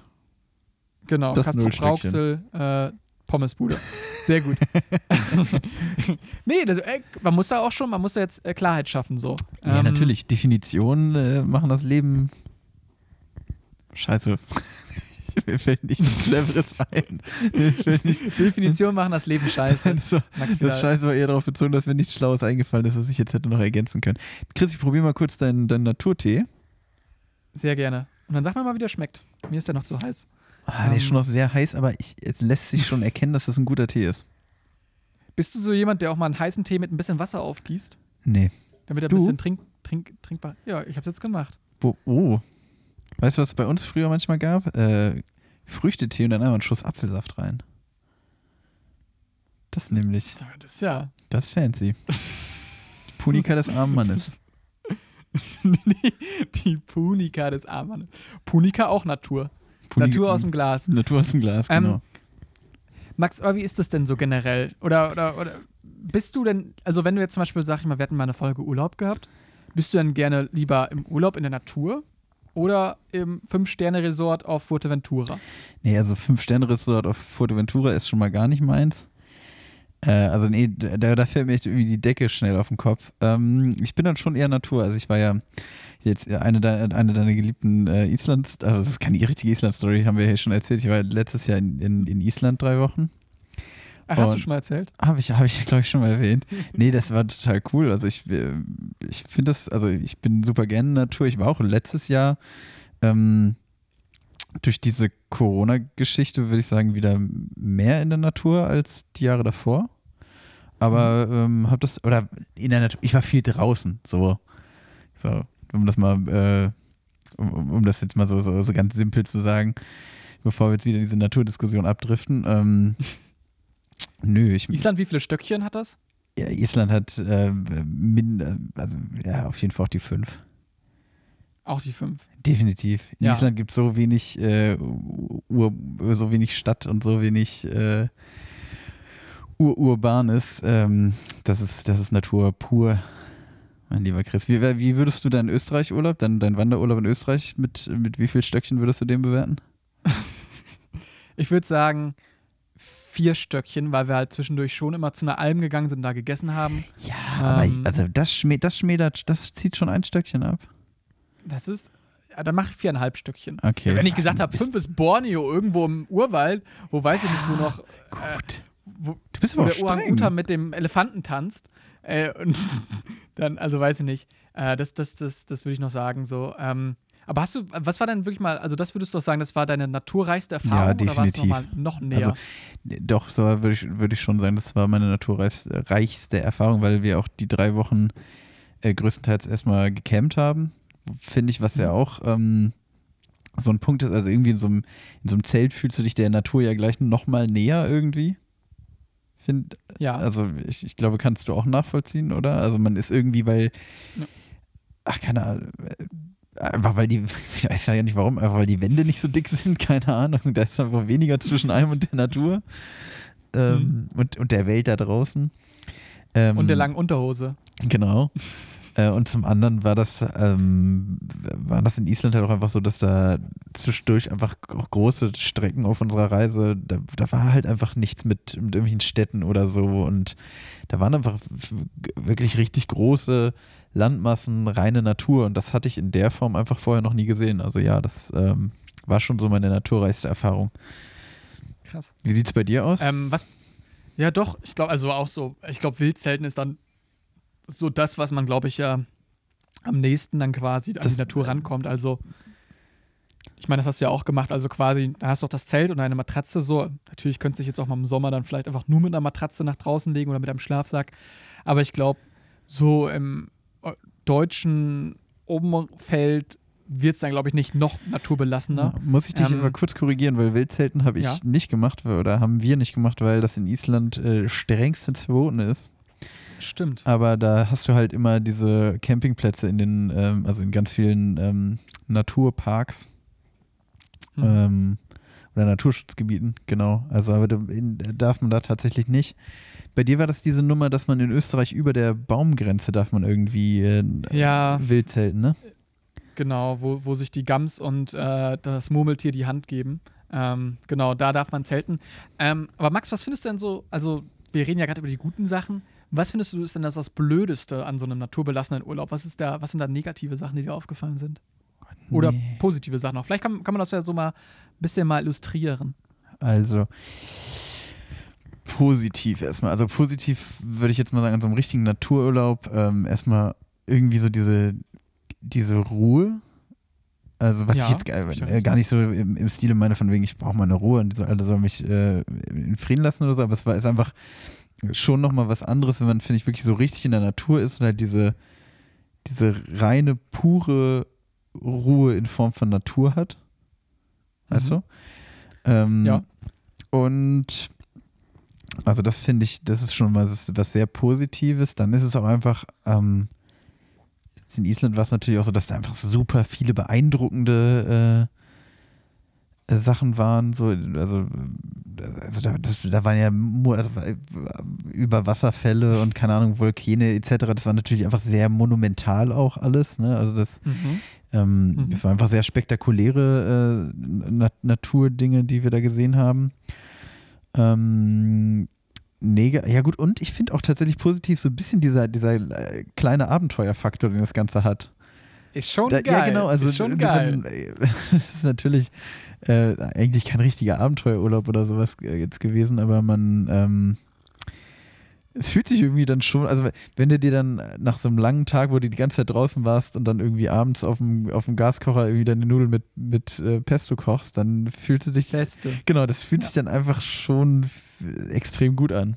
genau, das Nullstöckchen. Brauxel, äh, Pommesbude. Sehr gut. <laughs> nee, das, äh, man muss da auch schon, man muss da jetzt äh, Klarheit schaffen, so. Ja, Ähm, natürlich. Definitionen äh, machen das Leben. Scheiße. <laughs> Mir fällt nicht nichts Cleveres ein. <laughs> Definitionen machen das Leben scheiße. Max wieder- das Scheiße war eher darauf bezogen, dass mir nichts Schlaues eingefallen ist, was ich jetzt hätte noch ergänzen können. Chris, ich probiere mal kurz deinen dein Naturtee. Sehr gerne. Und dann sag mir mal, wie der schmeckt. Mir ist der noch zu heiß. Ah, der ist Ähm. schon noch sehr heiß, aber ich, es lässt sich schon erkennen, dass das ein guter Tee ist. Bist du so jemand, der auch mal einen heißen Tee mit ein bisschen Wasser aufgießt? Nee. Damit er ein Du? bisschen trink, trink, trinkbar. Ja, ich hab's jetzt gemacht. Wo, oh. Weißt du, was es bei uns früher manchmal gab? Äh, Früchtetee und dann einmal einen Schuss Apfelsaft rein. Das nämlich. Das ist ja. Das ist fancy. <laughs> Die Punika des armen Mannes. Nee, die Punika des Armannes. Punika auch Natur. Natur aus dem Glas. Natur aus dem Glas, Ähm, genau. Max, aber wie ist das denn so generell? Oder, oder, oder bist du denn, also wenn du jetzt zum Beispiel, sag ich mal, wir hatten mal eine Folge Urlaub gehabt, bist du dann gerne lieber im Urlaub in der Natur oder im Fünf-Sterne-Resort auf Fuerteventura? Nee, also Fünf-Sterne-Resort auf Fuerteventura ist schon mal gar nicht meins. Äh, also nee, da, da fällt mir echt irgendwie die Decke schnell auf den Kopf. Ähm, ich bin dann schon eher Natur. Also ich war ja jetzt eine, de, eine deiner geliebten äh, Island, also das ist keine richtige Island-Story, haben wir ja schon erzählt. Ich war letztes Jahr in, in, in Island drei Wochen. Ach, hast du schon mal erzählt? Habe ich, hab ich glaube ich, schon mal erwähnt. <laughs> Nee, das war total cool. Also ich, äh, ich finde das, also ich bin super gerne in Natur. Ich war auch letztes Jahr ähm, durch diese Corona-Geschichte, würde ich sagen, wieder mehr in der Natur als die Jahre davor. Aber ähm, habe das, oder in der Natur, ich war viel draußen, so. So, um das mal, äh, um, um- das jetzt mal so, so, so ganz simpel zu sagen, bevor wir jetzt wieder diese Naturdiskussion abdriften. Ähm, <laughs> nö, ich, Island, wie viele Stöckchen hat das? ja, Island hat äh, min, äh, also ja, auf jeden Fall auch die fünf. Auch die fünf. Definitiv. In Ja. Island gibt es so wenig äh, Ur, so wenig Stadt und so wenig äh, Ur Urbanes. Ähm, das, ist, das ist Natur pur, mein lieber Chris. Wie, wie würdest du deinen Österreich-Urlaub, deinen dein Wanderurlaub in Österreich, mit, mit wie viel Stöckchen würdest du den bewerten? <laughs> Ich würde sagen vier Stöckchen, weil wir halt zwischendurch schon immer zu einer Alm gegangen sind und da gegessen haben. Ja, aber Ähm. also das, schmä das schmälert, das zieht schon ein Stöckchen ab. Das ist, ja, dann mache ich viereinhalb Stöckchen. Okay. Wenn ich gesagt habe, Bist- fünf ist Borneo, irgendwo im Urwald, wo weiß ich nicht, wo noch Gut. Wo, Du bist wo aber auch der Orang-Utan mit dem Elefanten tanzt. Äh, und <laughs> dann, also weiß ich nicht. Äh, das das, das, das würde ich noch sagen. So. Ähm, aber hast du, was war denn wirklich mal, also das würdest du doch sagen, das war deine naturreichste Erfahrung oder war es definitiv. nochmal noch näher? Also, Doch, so würde ich, würde ich schon sagen, das war meine naturreichste Erfahrung, weil wir auch die drei Wochen äh, größtenteils erstmal gecampt haben. Finde ich, was ja Mhm. auch ähm, so ein Punkt ist, also irgendwie in so, einem, in so einem Zelt fühlst du dich der Natur ja gleich nochmal näher irgendwie. Find, ja. also ich, ich glaube, kannst du auch nachvollziehen, oder? Also man ist irgendwie, weil, Ja. ach, keine Ahnung, einfach weil die, <laughs> ich weiß ja nicht warum, einfach weil die Wände nicht so dick sind, keine Ahnung, da ist einfach weniger zwischen einem und der Natur ähm, und, und der Welt da draußen. Ähm, Mhm. und der langen Unterhose. Genau. Äh, und zum anderen war das, ähm, war das in Island halt auch einfach so, dass da zwischendurch einfach auch große Strecken auf unserer Reise, da, da war halt einfach nichts mit, mit irgendwelchen Städten oder so und da waren einfach wirklich richtig große Landmassen, reine Natur und das hatte ich in der Form einfach vorher noch nie gesehen. Also ja, das ähm, war schon so meine naturreichste Erfahrung. Krass. Wie sieht es bei dir aus? Ähm, was? Ja, doch. Ich glaube, also auch so. Ich glaube, Wildzelten ist dann so das, was man, glaube ich, ja am nächsten dann quasi an Das- die Natur rankommt. Also, ich meine, das hast du ja auch gemacht. Also quasi, da hast du auch das Zelt und eine Matratze. So, natürlich könntest du dich jetzt auch mal im Sommer dann vielleicht einfach nur mit einer Matratze nach draußen legen oder mit einem Schlafsack. Aber ich glaube, so im äh, deutschen Umfeld wird es dann, glaube ich, nicht noch naturbelassener. Muss ich dich Ähm, aber kurz korrigieren, weil Wildzelten habe ich Ja. nicht gemacht oder haben wir nicht gemacht, weil das in Island äh, strengstens verboten ist. Stimmt. Aber da hast du halt immer diese Campingplätze in den, ähm, also in ganz vielen ähm, Naturparks Hm. ähm, oder Naturschutzgebieten, genau. Also aber da, in, darf man da tatsächlich nicht. Bei dir war das diese Nummer, dass man in Österreich über der Baumgrenze darf man irgendwie äh, Ja. Wildzelten, ne? Genau, wo, wo sich die Gams und äh, das Murmeltier die Hand geben. Ähm, genau, da darf man zelten. Ähm, aber Max, was findest du denn so, also wir reden ja gerade über die guten Sachen. Was findest du ist denn das, das Blödeste an so einem naturbelassenen Urlaub? Was ist da, was sind da negative Sachen, die dir aufgefallen sind? Oder Nee. positive Sachen auch. Vielleicht kann, kann man das ja so mal ein bisschen mal illustrieren. Also positiv erstmal. Also positiv würde ich jetzt mal sagen, an so einem richtigen Natururlaub ähm, erstmal irgendwie so diese, diese Ruhe. Also was Ja, ich jetzt äh, gar nicht so im, im Stile meine, von wegen, ich brauche mal eine Ruhe und die so, alle sollen mich äh, in Frieden lassen oder so, aber es war ist einfach schon nochmal was anderes, wenn man, finde ich, wirklich so richtig in der Natur ist und halt diese, diese reine, pure Ruhe in Form von Natur hat. Weißt Mhm. du? Ähm, Ja. Und also das finde ich, das ist schon was, was sehr Positives. Dann ist es auch einfach, ähm, jetzt in Island war es natürlich auch so, dass da einfach super viele beeindruckende äh, Sachen waren. So, also, also da, das, da waren ja also, über Wasserfälle und keine Ahnung, Vulkane etc. Das war natürlich einfach sehr monumental auch alles. Ne? Also das Mhm. ähm, Mhm. Das waren einfach sehr spektakuläre äh, Na Naturdinge, die wir da gesehen haben. Ähm, neg- ja gut, und ich finde auch tatsächlich positiv so ein bisschen dieser, dieser äh, kleine Abenteuerfaktor, den das Ganze hat. Ist schon Da, geil. Ja, genau, also ist schon geil. äh, <laughs> Das ist natürlich äh, eigentlich kein richtiger Abenteuerurlaub oder sowas äh, jetzt gewesen, aber man ähm, es fühlt sich irgendwie dann schon, also wenn du dir dann nach so einem langen Tag, wo du die ganze Zeit draußen warst und dann irgendwie abends auf dem, auf dem Gaskocher irgendwie deine Nudeln mit, mit äh, Pesto kochst, dann fühlst du dich, Beste. genau, das fühlt sich dann einfach schon extrem gut an.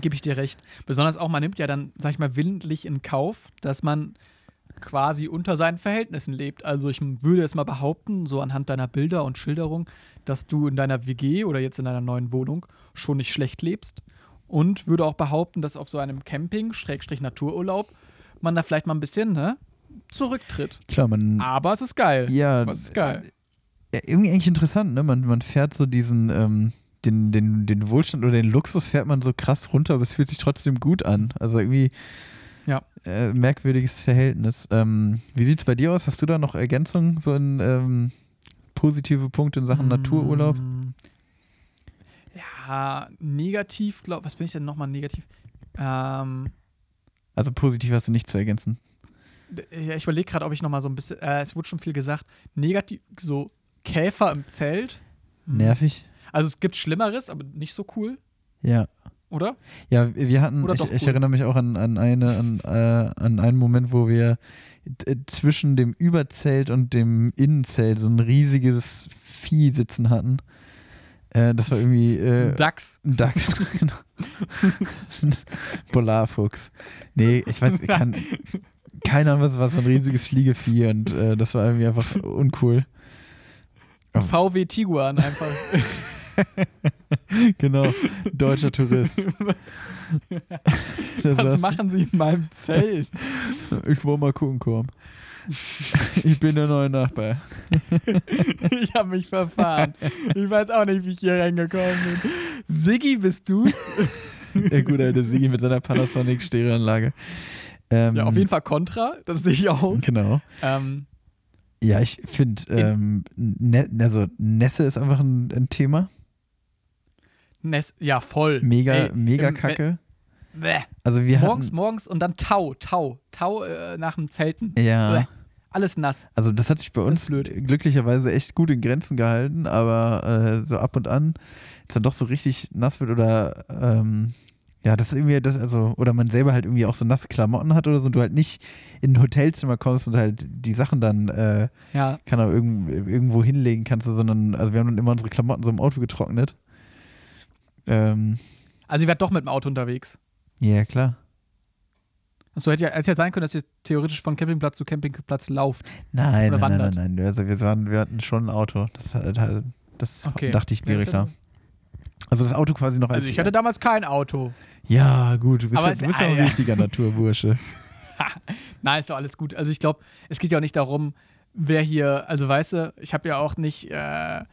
Gebe ich dir recht. Besonders auch, man nimmt ja dann, sag ich mal, willentlich in Kauf, dass man quasi unter seinen Verhältnissen lebt. Also ich würde es mal behaupten, so anhand deiner Bilder und Schilderung, dass du in deiner WG oder jetzt in deiner neuen Wohnung schon nicht schlecht lebst. Und würde auch behaupten, dass auf so einem Camping, Schrägstrich Natururlaub, man da vielleicht mal ein bisschen ne, zurücktritt. Klar, man, Aber es ist geil. ja, Aber es ist geil. ja, irgendwie eigentlich interessant, ne? Man, man fährt so diesen, ähm, den, den, den Wohlstand oder den Luxus fährt man so krass runter, aber es fühlt sich trotzdem gut an. Also irgendwie Ja. äh, merkwürdiges Verhältnis. Ähm, wie sieht es bei dir aus? Hast du da noch Ergänzungen, so in ähm, positive Punkte in Sachen Natururlaub? Mm. Ja, negativ, glaub, was finde ich denn nochmal negativ? Ähm, Also positiv hast du nicht zu ergänzen. ja, ich überlege gerade, ob ich nochmal so ein bisschen, äh, es wurde schon viel gesagt, negativ, so Käfer im Zelt. Hm. Nervig? Also es gibt Schlimmeres, aber nicht so cool, Ja. Oder? Ja, wir hatten, Oder ich, ich erinnere mich auch an, an, eine, an, äh, an einen Moment, wo wir äh, zwischen dem Überzelt und dem Innenzelt so ein riesiges Vieh sitzen hatten. Äh, das war irgendwie äh, Dachs. ein Dachs. <laughs> genau. Ein Polarfuchs. Nee, ich weiß, kann, keine Ahnung, was war so ein riesiges Fliegevieh und äh, das war irgendwie einfach uncool. VW Tiguan einfach. <laughs> <laughs> Genau, deutscher Tourist. Das Was machen sie in meinem Zelt? Ich wollte mal gucken kommen. Ich bin der neue Nachbar. <laughs> ich habe mich verfahren. Ich weiß auch nicht, wie ich hier reingekommen bin. Siggi, bist du? Der gute alte Sigi mit seiner Panasonic Stereoanlage. Ähm, Ja, auf jeden Fall Contra, das sehe ich auch. Genau. Ähm, Ja, ich finde, ähm, ne, also Nässe ist einfach ein, ein Thema. Ness, ja, voll. Mega, Ey, mega im- kacke. Bäh. Also wir Morgens, hatten, morgens und dann Tau, Tau, Tau äh, nach dem Zelten. ja, Bäh. Alles nass. also das hat sich bei uns glücklicherweise echt gut in Grenzen gehalten, aber äh, so ab und an, es dann doch so richtig nass wird oder ähm, ja, das ist irgendwie das, also, oder man selber halt irgendwie auch so nasse Klamotten hat oder so und du halt nicht in ein Hotelzimmer kommst und halt die Sachen dann äh, Ja, kann auch irgend, irgendwo hinlegen kannst, sondern, also wir haben dann immer unsere Klamotten so im Auto getrocknet. Ähm, also ihr werdet doch mit dem Auto unterwegs. ja, klar. So hätte ja, hätte ja sein können, dass ihr theoretisch von Campingplatz zu Campingplatz lauft. Nein, Oder nein, nein, wandert. nein, nein. Also wir, waren, wir hatten schon ein Auto. Das, das Okay. dachte ich ja klar. Also das Auto quasi noch als. Also ich hatte damals kein Auto. ja, gut, du bist, ja, du bist ja ah, ein richtiger Naturbursche. <laughs> <laughs> Nein, ist doch alles gut. Also ich glaube, es geht ja auch nicht darum, wer hier, also weißt du, ich habe ja auch nicht äh,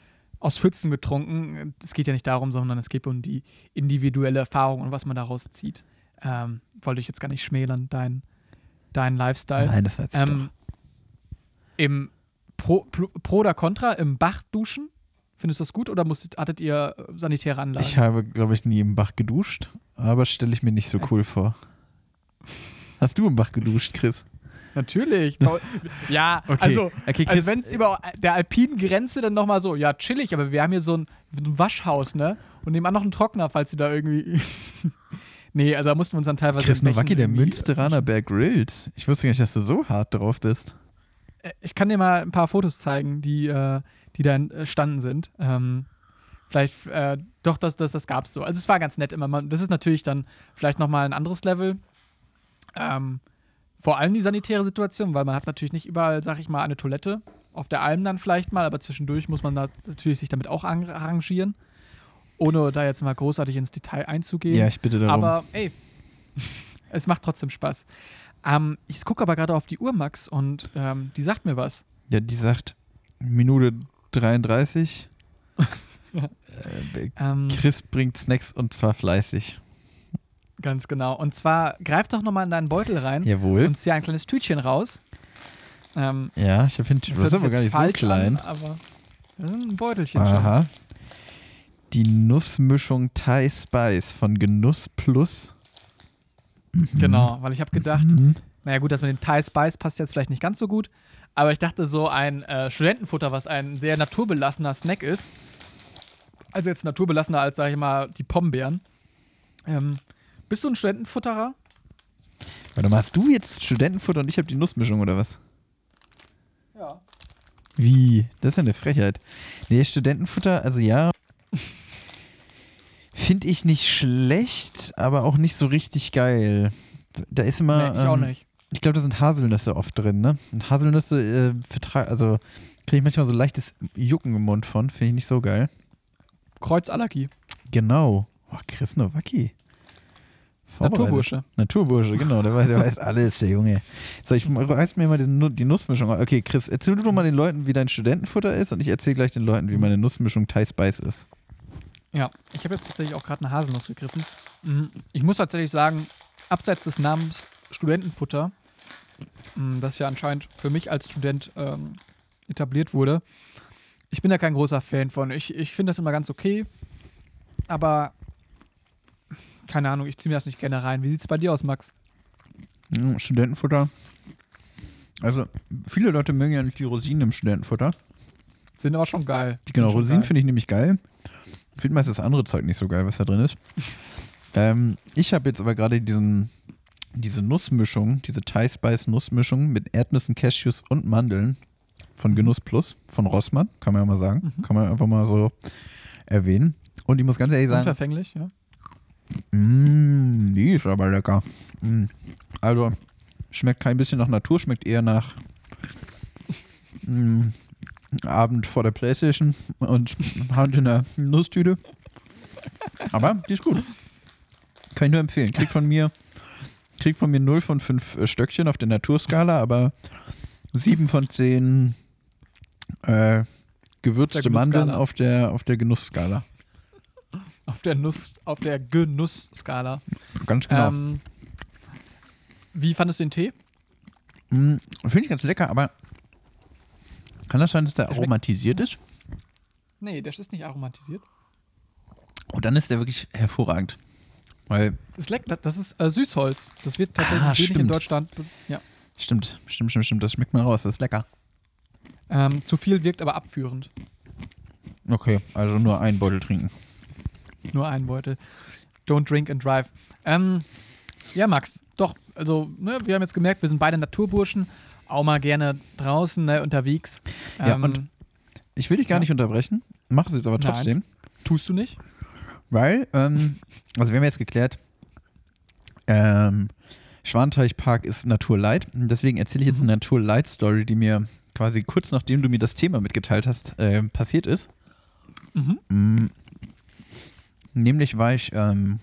aus Pfützen getrunken. Es geht ja nicht darum, sondern es geht um die individuelle Erfahrung und was man daraus zieht. Ähm, wollte ich jetzt gar nicht schmälern, dein, dein Lifestyle. Nein, das ich Ähm, Im Pro, Pro, oder Contra im Bach duschen Findest du das gut oder musstet, hattet ihr äh, sanitäre Anlagen? Ich habe, glaube ich, nie im Bach geduscht, aber stelle ich mir nicht so cool vor. Hast du im Bach geduscht, Chris? Natürlich. <laughs> ja, Okay. also, Okay, also wenn es über der alpinen Grenze dann nochmal so, ja, chillig, aber wir haben hier so ein, ein Waschhaus, ne? Und nebenan noch einen Trockner, falls sie da irgendwie. <laughs> nee, also da mussten wir uns dann teilweise. Chris Nowacki, der Münsteraner Bear Grylls. Ich wusste gar nicht, dass du so hart drauf bist. Äh, Ich kann dir mal ein paar Fotos zeigen, die, äh, die da entstanden sind. Ähm, vielleicht, äh, doch, das, das, das gab es so. Also es war ganz nett immer. Man, das ist natürlich dann vielleicht nochmal ein anderes Level. Ähm, vor allem die sanitäre Situation, weil man hat natürlich nicht überall, sag ich mal, eine Toilette. Auf der Alm dann vielleicht mal, aber zwischendurch muss man da natürlich sich damit auch arr- arrangieren. Ohne da jetzt mal großartig ins Detail einzugehen. Ja, ich bitte darum. Aber ey, <laughs> es macht trotzdem Spaß. Ähm, ich gucke aber gerade auf die Uhr, Max, und ähm, die sagt mir was. ja, die sagt Minute 33. <laughs> äh, Ähm, Chris bringt Snacks und zwar fleißig. Ganz genau. Und zwar greif doch nochmal in deinen Beutel rein Jawohl. und zieh ein kleines Tütchen raus. Ähm, ja, ich habe hin. das Das ist aber gar nicht so klein. An, aber ein Beutelchen schon. Aha. Die Nussmischung Thai Spice von Genuss Plus. Genau, weil ich habe gedacht, Mhm. naja gut, das mit dem Thai Spice passt jetzt vielleicht nicht ganz so gut, aber ich dachte so ein äh, Studentenfutter, was ein sehr naturbelassener Snack ist, also jetzt naturbelassener als, sag ich mal, die Pombeeren. Ähm, bist du ein Studentenfutterer? Warte mal, hast du jetzt Studentenfutter und ich habe die Nussmischung oder was? Ja. Wie? Das ist ja eine Frechheit. Nee, Studentenfutter, also ja. <laughs> Finde ich nicht schlecht, aber auch nicht so richtig geil. Da ist immer. nee, ich auch ähm, nicht. Ich glaube, da sind Haselnüsse oft drin, ne? Und Haselnüsse äh, vertra- also kriege ich manchmal so leichtes Jucken im Mund von. Finde ich nicht so geil. Kreuzallergie. Genau. Boah, Chris Nowacki. Naturbursche. Naturbursche, genau. Der weiß, der weiß alles, der Junge. So, ich reiß mir mal die, Nu- die Nussmischung. Okay, Chris, erzähl du doch mal den Leuten, wie dein Studentenfutter ist und ich erzähle gleich den Leuten, wie meine Nussmischung Thai Spice ist. Ja, ich habe jetzt tatsächlich auch gerade eine Haselnuss gegriffen. Mhm. Ich muss tatsächlich sagen, abseits des Namens Studentenfutter, mh, das ja anscheinend für mich als Student ähm, etabliert wurde, ich bin da kein großer Fan von. Ich, ich finde das immer ganz okay, aber keine Ahnung, ich ziehe mir das nicht gerne rein. Wie sieht es bei dir aus, Max? Mm, Studentenfutter. Also, viele Leute mögen ja nicht die Rosinen im Studentenfutter. Sind aber schon geil. Die, genau, Rosinen finde ich nämlich geil. Ich finde meist das andere Zeug nicht so geil, was da drin ist. <laughs> ähm, ich habe jetzt aber gerade diesen, diese Nussmischung, diese Thai Spice Nussmischung mit Erdnüssen, Cashews und Mandeln von Genuss Plus, von Rossmann, kann man ja mal sagen. Mhm. Kann man einfach mal so erwähnen. Und ich muss ganz ehrlich sagen, Unverfänglich, ja. Mmh, die ist aber lecker. Mm. Also, schmeckt kein bisschen nach Natur, schmeckt eher nach mm, Abend vor der Playstation und <laughs> Hand in der Nusstüte. Aber die ist gut. Kann ich nur empfehlen. Kriegt von mir, kriegt von mir 0 von 5 äh, Stöckchen auf der Naturskala, aber 7 von 10 äh, gewürzte Mandeln auf der, auf der Genussskala. Auf der Nuss, auf der Genussskala. Ganz genau. Ähm, wie fandest du den Tee? Mm, Finde ich ganz lecker, aber kann das sein, dass der Der aromatisiert ist? Nee, der ist nicht aromatisiert. Und dann ist der wirklich hervorragend. Weil, Das ist lecker, das ist äh, Süßholz. Das wird tatsächlich Ah, wenig in. Deutschland. Ja. stimmt, stimmt, stimmt, stimmt, das schmeckt man raus, das ist lecker. Ähm, zu viel wirkt aber abführend. Okay, also nur einen Beutel trinken. <laughs> Nur ein Beutel. Don't drink and drive. Ähm, ja, Max, doch, also, ne, wir haben jetzt gemerkt, wir sind beide Naturburschen, auch mal gerne draußen, ne, unterwegs. Ja, Ähm, und- Ich will dich gar Ja. nicht unterbrechen, mach es jetzt aber Nein. trotzdem. tust du nicht? Weil, ähm, also wir haben jetzt geklärt, ähm, Schwanteichpark ist Naturlight. Deswegen erzähle ich jetzt Mhm. eine Naturlight-Story, die mir quasi kurz nachdem du mir das Thema mitgeteilt hast, äh, passiert ist. Mhm. Nämlich war ich ähm,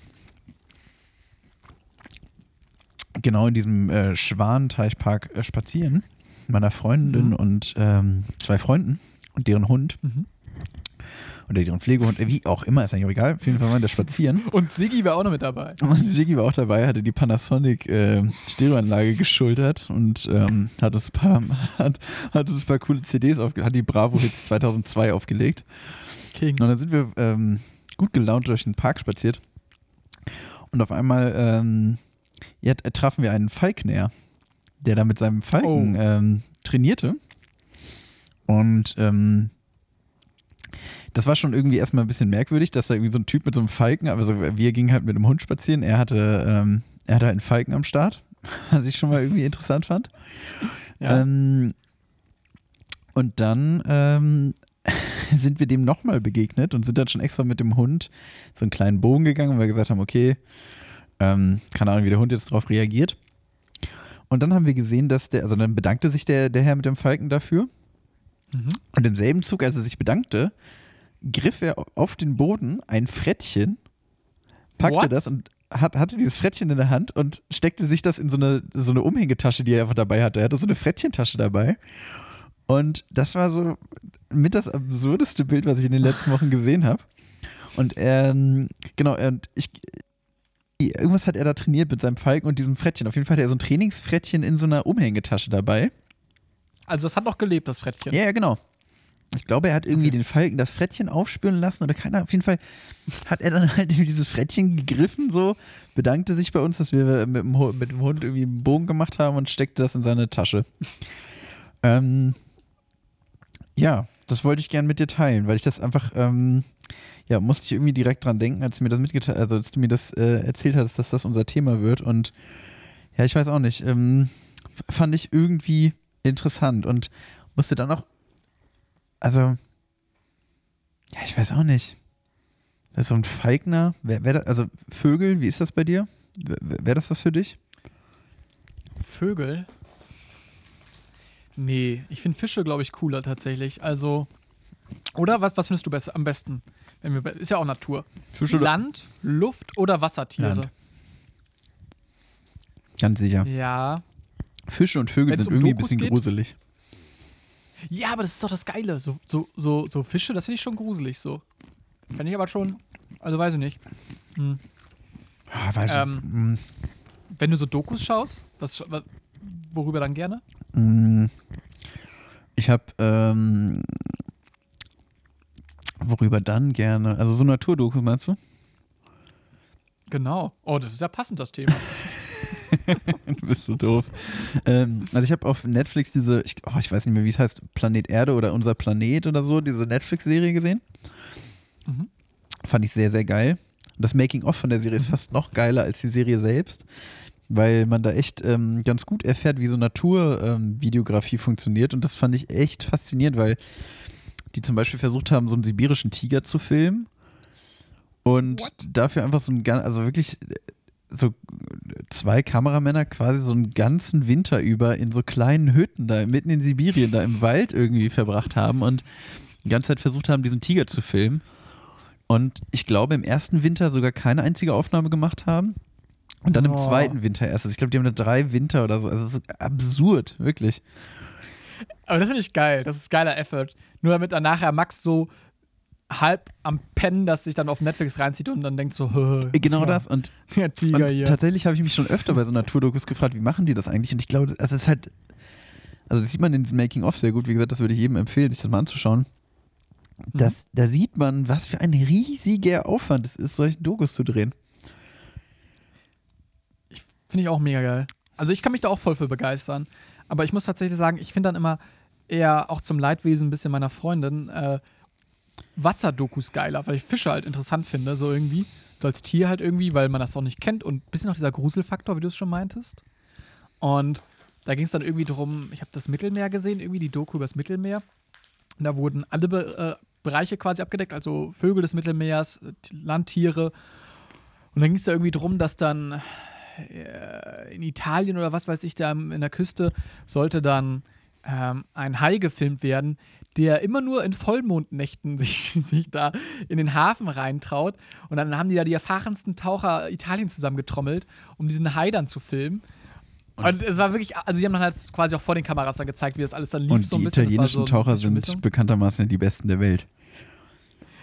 genau in diesem äh, Schwanteichpark äh, spazieren, mit meiner Freundin Mhm. und ähm, zwei Freunden und deren Hund. Mhm. oder deren Pflegehund, wie auch immer, ist eigentlich auch egal. Auf jeden Fall waren wir da spazieren. <laughs> Und Siggi war auch noch mit dabei. Und Sigi war auch dabei, hatte die Panasonic äh, Stereoanlage geschultert und ähm, hat, uns ein paar, <laughs> hat, hat uns ein paar coole CDs aufgelegt, hat die Bravo Hits 2002 aufgelegt. King. Und dann sind wir ähm, gut gelaunt durch den Park spaziert. Und auf einmal ähm, ja, trafen wir einen Falkner, der da mit seinem Falken Oh. ähm, trainierte. Und ähm, das war schon irgendwie erstmal ein bisschen merkwürdig, dass da irgendwie so ein Typ mit so einem Falken, aber so, wir gingen halt mit einem Hund spazieren. Er hatte, ähm, er hatte halt einen Falken am Start, <laughs> was ich schon mal irgendwie interessant fand. Ja. Ähm, und dann ähm, <laughs> sind wir dem nochmal begegnet und sind dann schon extra mit dem Hund so einen kleinen Bogen gegangen, weil wir gesagt haben, okay, ähm, keine Ahnung, wie der Hund jetzt darauf reagiert. Und dann haben wir gesehen, dass der, also dann bedankte sich der, der Herr mit dem Falken dafür. Mhm. Und im selben Zug, als er sich bedankte, griff er auf den Boden ein Frettchen, packte What? das und hat, hatte dieses Frettchen in der Hand und steckte sich das in so eine, so eine Umhängetasche, die er einfach dabei hatte. Er hatte so eine Frettchentasche dabei. Und das war so mit das absurdeste Bild, was ich in den letzten Wochen gesehen habe. Und ähm, genau, und ich. Irgendwas hat er da trainiert mit seinem Falken und diesem Frettchen. Auf jeden Fall hat er so ein Trainingsfrettchen in so einer Umhängetasche dabei. Also das hat noch gelebt, das Frettchen. Ja, ja, genau. Ich glaube, er hat irgendwie Okay. den Falken das Frettchen aufspüren lassen oder keiner. Auf jeden Fall hat er dann halt dieses Frettchen gegriffen, so, bedankte sich bei uns, dass wir mit dem, Hu- mit dem Hund irgendwie einen Bogen gemacht haben und steckte das in seine Tasche. ähm, ja, das wollte ich gern mit dir teilen, weil ich das einfach, ähm, ja, musste ich irgendwie direkt dran denken, als du mir das mitgeteilt, also als du mir das äh, erzählt hattest, dass das unser Thema wird und ja, ich weiß auch nicht, ähm, fand ich irgendwie interessant und musste dann auch, also, ja, ich weiß auch nicht. Das ist so ein Falkner, wer da, also Vögel, wie ist das bei dir? Wäre wär das was für dich? Vögel? Nee, ich finde Fische, glaube ich, cooler tatsächlich. Also, oder was, was findest du besser, am besten? Wenn wir, ist ja auch Natur. Fische Land, Luft oder Wassertiere? Land. Ganz sicher. Ja. Fische und Vögel Wenn's sind um irgendwie ein bisschen geht? gruselig. Ja, aber das ist doch das Geile. So, so, so, so Fische, das finde ich schon gruselig so. Fände ich aber schon, also weiß ich nicht. Hm. Ah, weiß Ähm, ich. Wenn du so Dokus schaust, was, worüber dann gerne? Mm, Ich habe, ähm, worüber dann gerne, also so Naturdokus meinst du? Genau. Oh, das ist ja passend, das Thema. <laughs> du bist so doof. Ähm, also ich habe auf Netflix diese, ich, oh, ich weiß nicht mehr, wie es heißt, Planet Erde oder Unser Planet oder so, diese Netflix-Serie gesehen. Mhm. Fand ich sehr, sehr geil. Und das Making-of von der Serie ist fast noch geiler als die Serie selbst, weil man da echt ähm, ganz gut erfährt, wie so Naturvideografie funktioniert. Und das fand ich echt faszinierend, weil die zum Beispiel versucht haben, so einen sibirischen Tiger zu filmen. Und What? dafür einfach so ein ganz, also wirklich äh, so zwei Kameramänner quasi so einen ganzen Winter über in so kleinen Hütten da mitten in Sibirien, da im Wald irgendwie verbracht haben und die ganze Zeit versucht haben, diesen Tiger zu filmen. Und ich glaube, im ersten Winter sogar keine einzige Aufnahme gemacht haben. Und dann im Oh. zweiten Winter erst. Also ich glaube, die haben da drei Winter oder so. Also so absurd, wirklich. Aber das finde ich geil. Das ist geiler Effort. Nur damit dann nachher Max so halb am Pennen, das sich dann auf Netflix reinzieht und dann denkt so, "Hö, Genau ja, das. Und <laughs> Tiger Und tatsächlich habe ich mich schon öfter bei so Naturdokus gefragt, wie machen die das eigentlich? Und ich glaube, also es ist halt, also das sieht man in diesem Making-of sehr gut. Wie gesagt, das würde ich jedem empfehlen, sich das mal anzuschauen. Das, da sieht man, was für ein riesiger Aufwand es ist, solche Dokus zu drehen. Finde ich auch mega geil. Also ich kann mich da auch voll für begeistern. Aber ich muss tatsächlich sagen, ich finde dann immer eher auch zum Leidwesen ein bisschen meiner Freundin äh, Wasserdokus geiler, weil ich Fische halt interessant finde, so irgendwie. So als Tier halt irgendwie, weil man das auch nicht kennt und ein bisschen auch dieser Gruselfaktor, wie du es schon meintest. Und da ging es dann irgendwie drum, ich habe das Mittelmeer gesehen, irgendwie die Doku über das Mittelmeer. Da wurden alle Be äh, Bereiche quasi abgedeckt, also Vögel des Mittelmeers, Landtiere. Und dann ging es da irgendwie drum, dass dann in Italien oder was weiß ich, da in der Küste sollte dann ähm, ein Hai gefilmt werden, der immer nur in Vollmondnächten <laughs> sich, sich da in den Hafen reintraut. Und dann haben die da die erfahrensten Taucher Italiens zusammengetrommelt, um diesen Hai dann zu filmen. Und, es war wirklich, also die haben dann halt quasi auch vor den Kameras dann gezeigt, wie das alles dann lief. Und so ein die bisschen. Italienischen so Taucher sind bekanntermaßen die besten der Welt.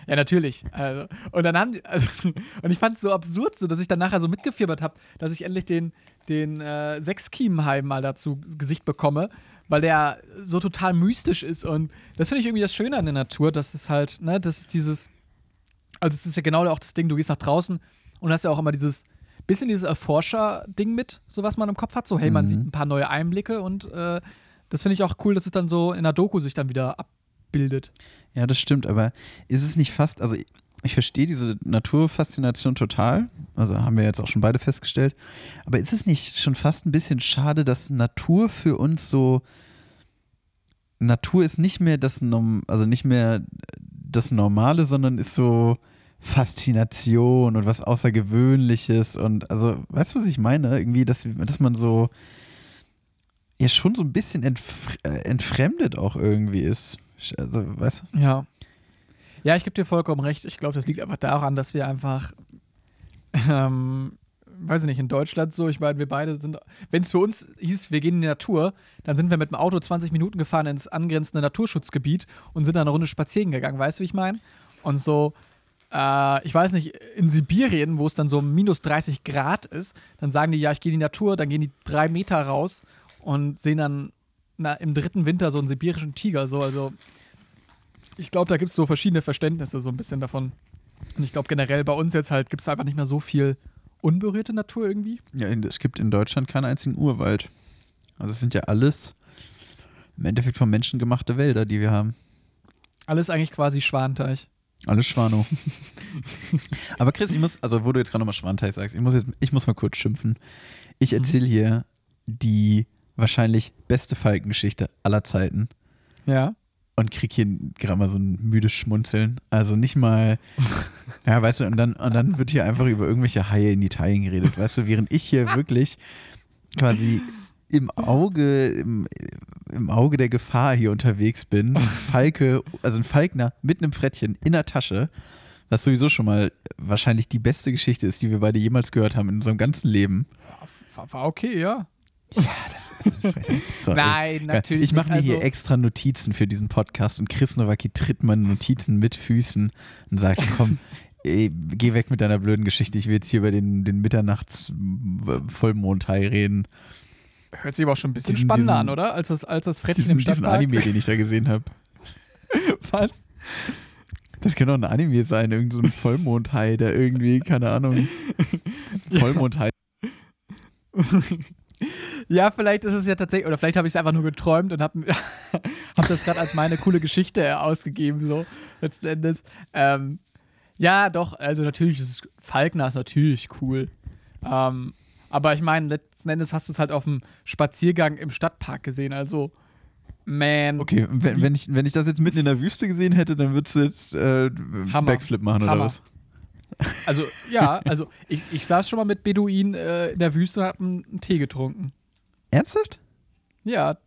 Ja, natürlich. Also, und dann haben die, also, <laughs> und ich fand es so absurd, so, dass ich dann nachher so mitgefiebert habe, dass ich endlich den, den äh, Sechskiemenheim mal dazu Gesicht bekomme, weil der so total mystisch ist. Und das finde ich irgendwie das Schöne an der Natur, dass es halt, ne, das ist dieses, also es ist ja genau auch das Ding, du gehst nach draußen und hast ja auch immer dieses, bisschen dieses Erforscher-Ding mit, so was man im Kopf hat, so, hey, man Mhm. sieht ein paar neue Einblicke und äh, das finde ich auch cool, dass es dann so in der Doku sich dann wieder abbildet. Ja, das stimmt, aber ist es nicht fast, also ich, ich verstehe diese Naturfaszination total, also haben wir jetzt auch schon beide festgestellt, aber ist es nicht schon fast ein bisschen schade, dass Natur für uns so, Natur ist nicht mehr das, also nicht mehr das Normale, sondern ist so Faszination und was Außergewöhnliches und also, weißt du, was ich meine? Irgendwie, dass, dass man so ja schon so ein bisschen entfr äh, entfremdet auch irgendwie ist. Also, weißt du? Ja. Ja, ich gebe dir vollkommen recht. Ich glaube, das liegt einfach daran, dass wir einfach, ähm, weiß ich nicht, in Deutschland so, ich meine, wir beide sind, wenn es für uns hieß, wir gehen in die Natur, dann sind wir mit dem Auto 20 Minuten gefahren ins angrenzende Naturschutzgebiet und sind dann eine Runde spazieren gegangen, weißt du, wie ich meine? Und so, äh, ich weiß nicht, in Sibirien, wo es dann so minus 30 Grad ist, dann sagen die, ja, ich gehe in die Natur, dann gehen die drei Meter raus und sehen dann na, im dritten Winter so einen sibirischen Tiger, so, also ich glaube, da gibt es so verschiedene Verständnisse so ein bisschen davon. Und ich glaube generell bei uns jetzt halt gibt es einfach nicht mehr so viel unberührte Natur irgendwie. Ja, es gibt in Deutschland keinen einzigen Urwald. Also es sind ja alles im Endeffekt von Menschen gemachte Wälder, die wir haben. Alles eigentlich quasi Schwanteich. Alles Schwano. <laughs> Aber Chris, ich muss, also wo du jetzt gerade nochmal Schwanteich sagst, ich muss, jetzt, ich muss mal kurz schimpfen. Ich erzähle hier die wahrscheinlich beste Falkengeschichte aller Zeiten Ja. und krieg hier gerade mal so ein müdes Schmunzeln. Also nicht mal, <laughs> ja, weißt du, und dann, und dann wird hier einfach über irgendwelche Haie in Italien geredet, weißt du, während ich hier wirklich quasi im Auge, im, im Auge der Gefahr hier unterwegs bin. <laughs> Falke, also ein Falkner mit einem Frettchen in der Tasche, was sowieso schon mal wahrscheinlich die beste Geschichte ist, die wir beide jemals gehört haben in unserem ganzen Leben. War, war okay, ja. Ja, das ist eine Frechheit. <laughs> So, Nein, natürlich Ich mache mir nicht, hier also- extra Notizen für diesen Podcast und Chris Nowacki tritt meine Notizen mit Füßen und sagt, komm, <laughs> ey, geh weg mit deiner blöden Geschichte. Ich will jetzt hier über den, den Mitternachts-Vollmondhai reden. Hört sich aber auch schon ein bisschen Diesen- spannender diesen- an, oder? Als das, als das Frettchen Diesen, im diesen Stadtpark. Anime, den ich da gesehen habe. <laughs> Was? Das kann doch ein Anime sein, irgend so ein Vollmondhai, der irgendwie, keine Ahnung, Vollmondhai. Ja, vielleicht ist es ja tatsächlich, oder vielleicht habe ich es einfach nur geträumt und habe <laughs> hab das gerade als meine coole Geschichte ausgegeben, so letzten Endes. Ähm, ja, doch, also natürlich ist es, Falkner ist natürlich cool. Ähm, aber ich meine, letzten Endes hast du es halt auf dem Spaziergang im Stadtpark gesehen, also man. Okay, wenn, wenn, ich, wenn ich das jetzt mitten in der Wüste gesehen hätte, dann würdest du jetzt äh. Backflip machen oder Hammer. was? Also, ja, also ich, ich saß schon mal mit Beduinen äh, in der Wüste und hab einen, einen Tee getrunken. Ernsthaft? Ja.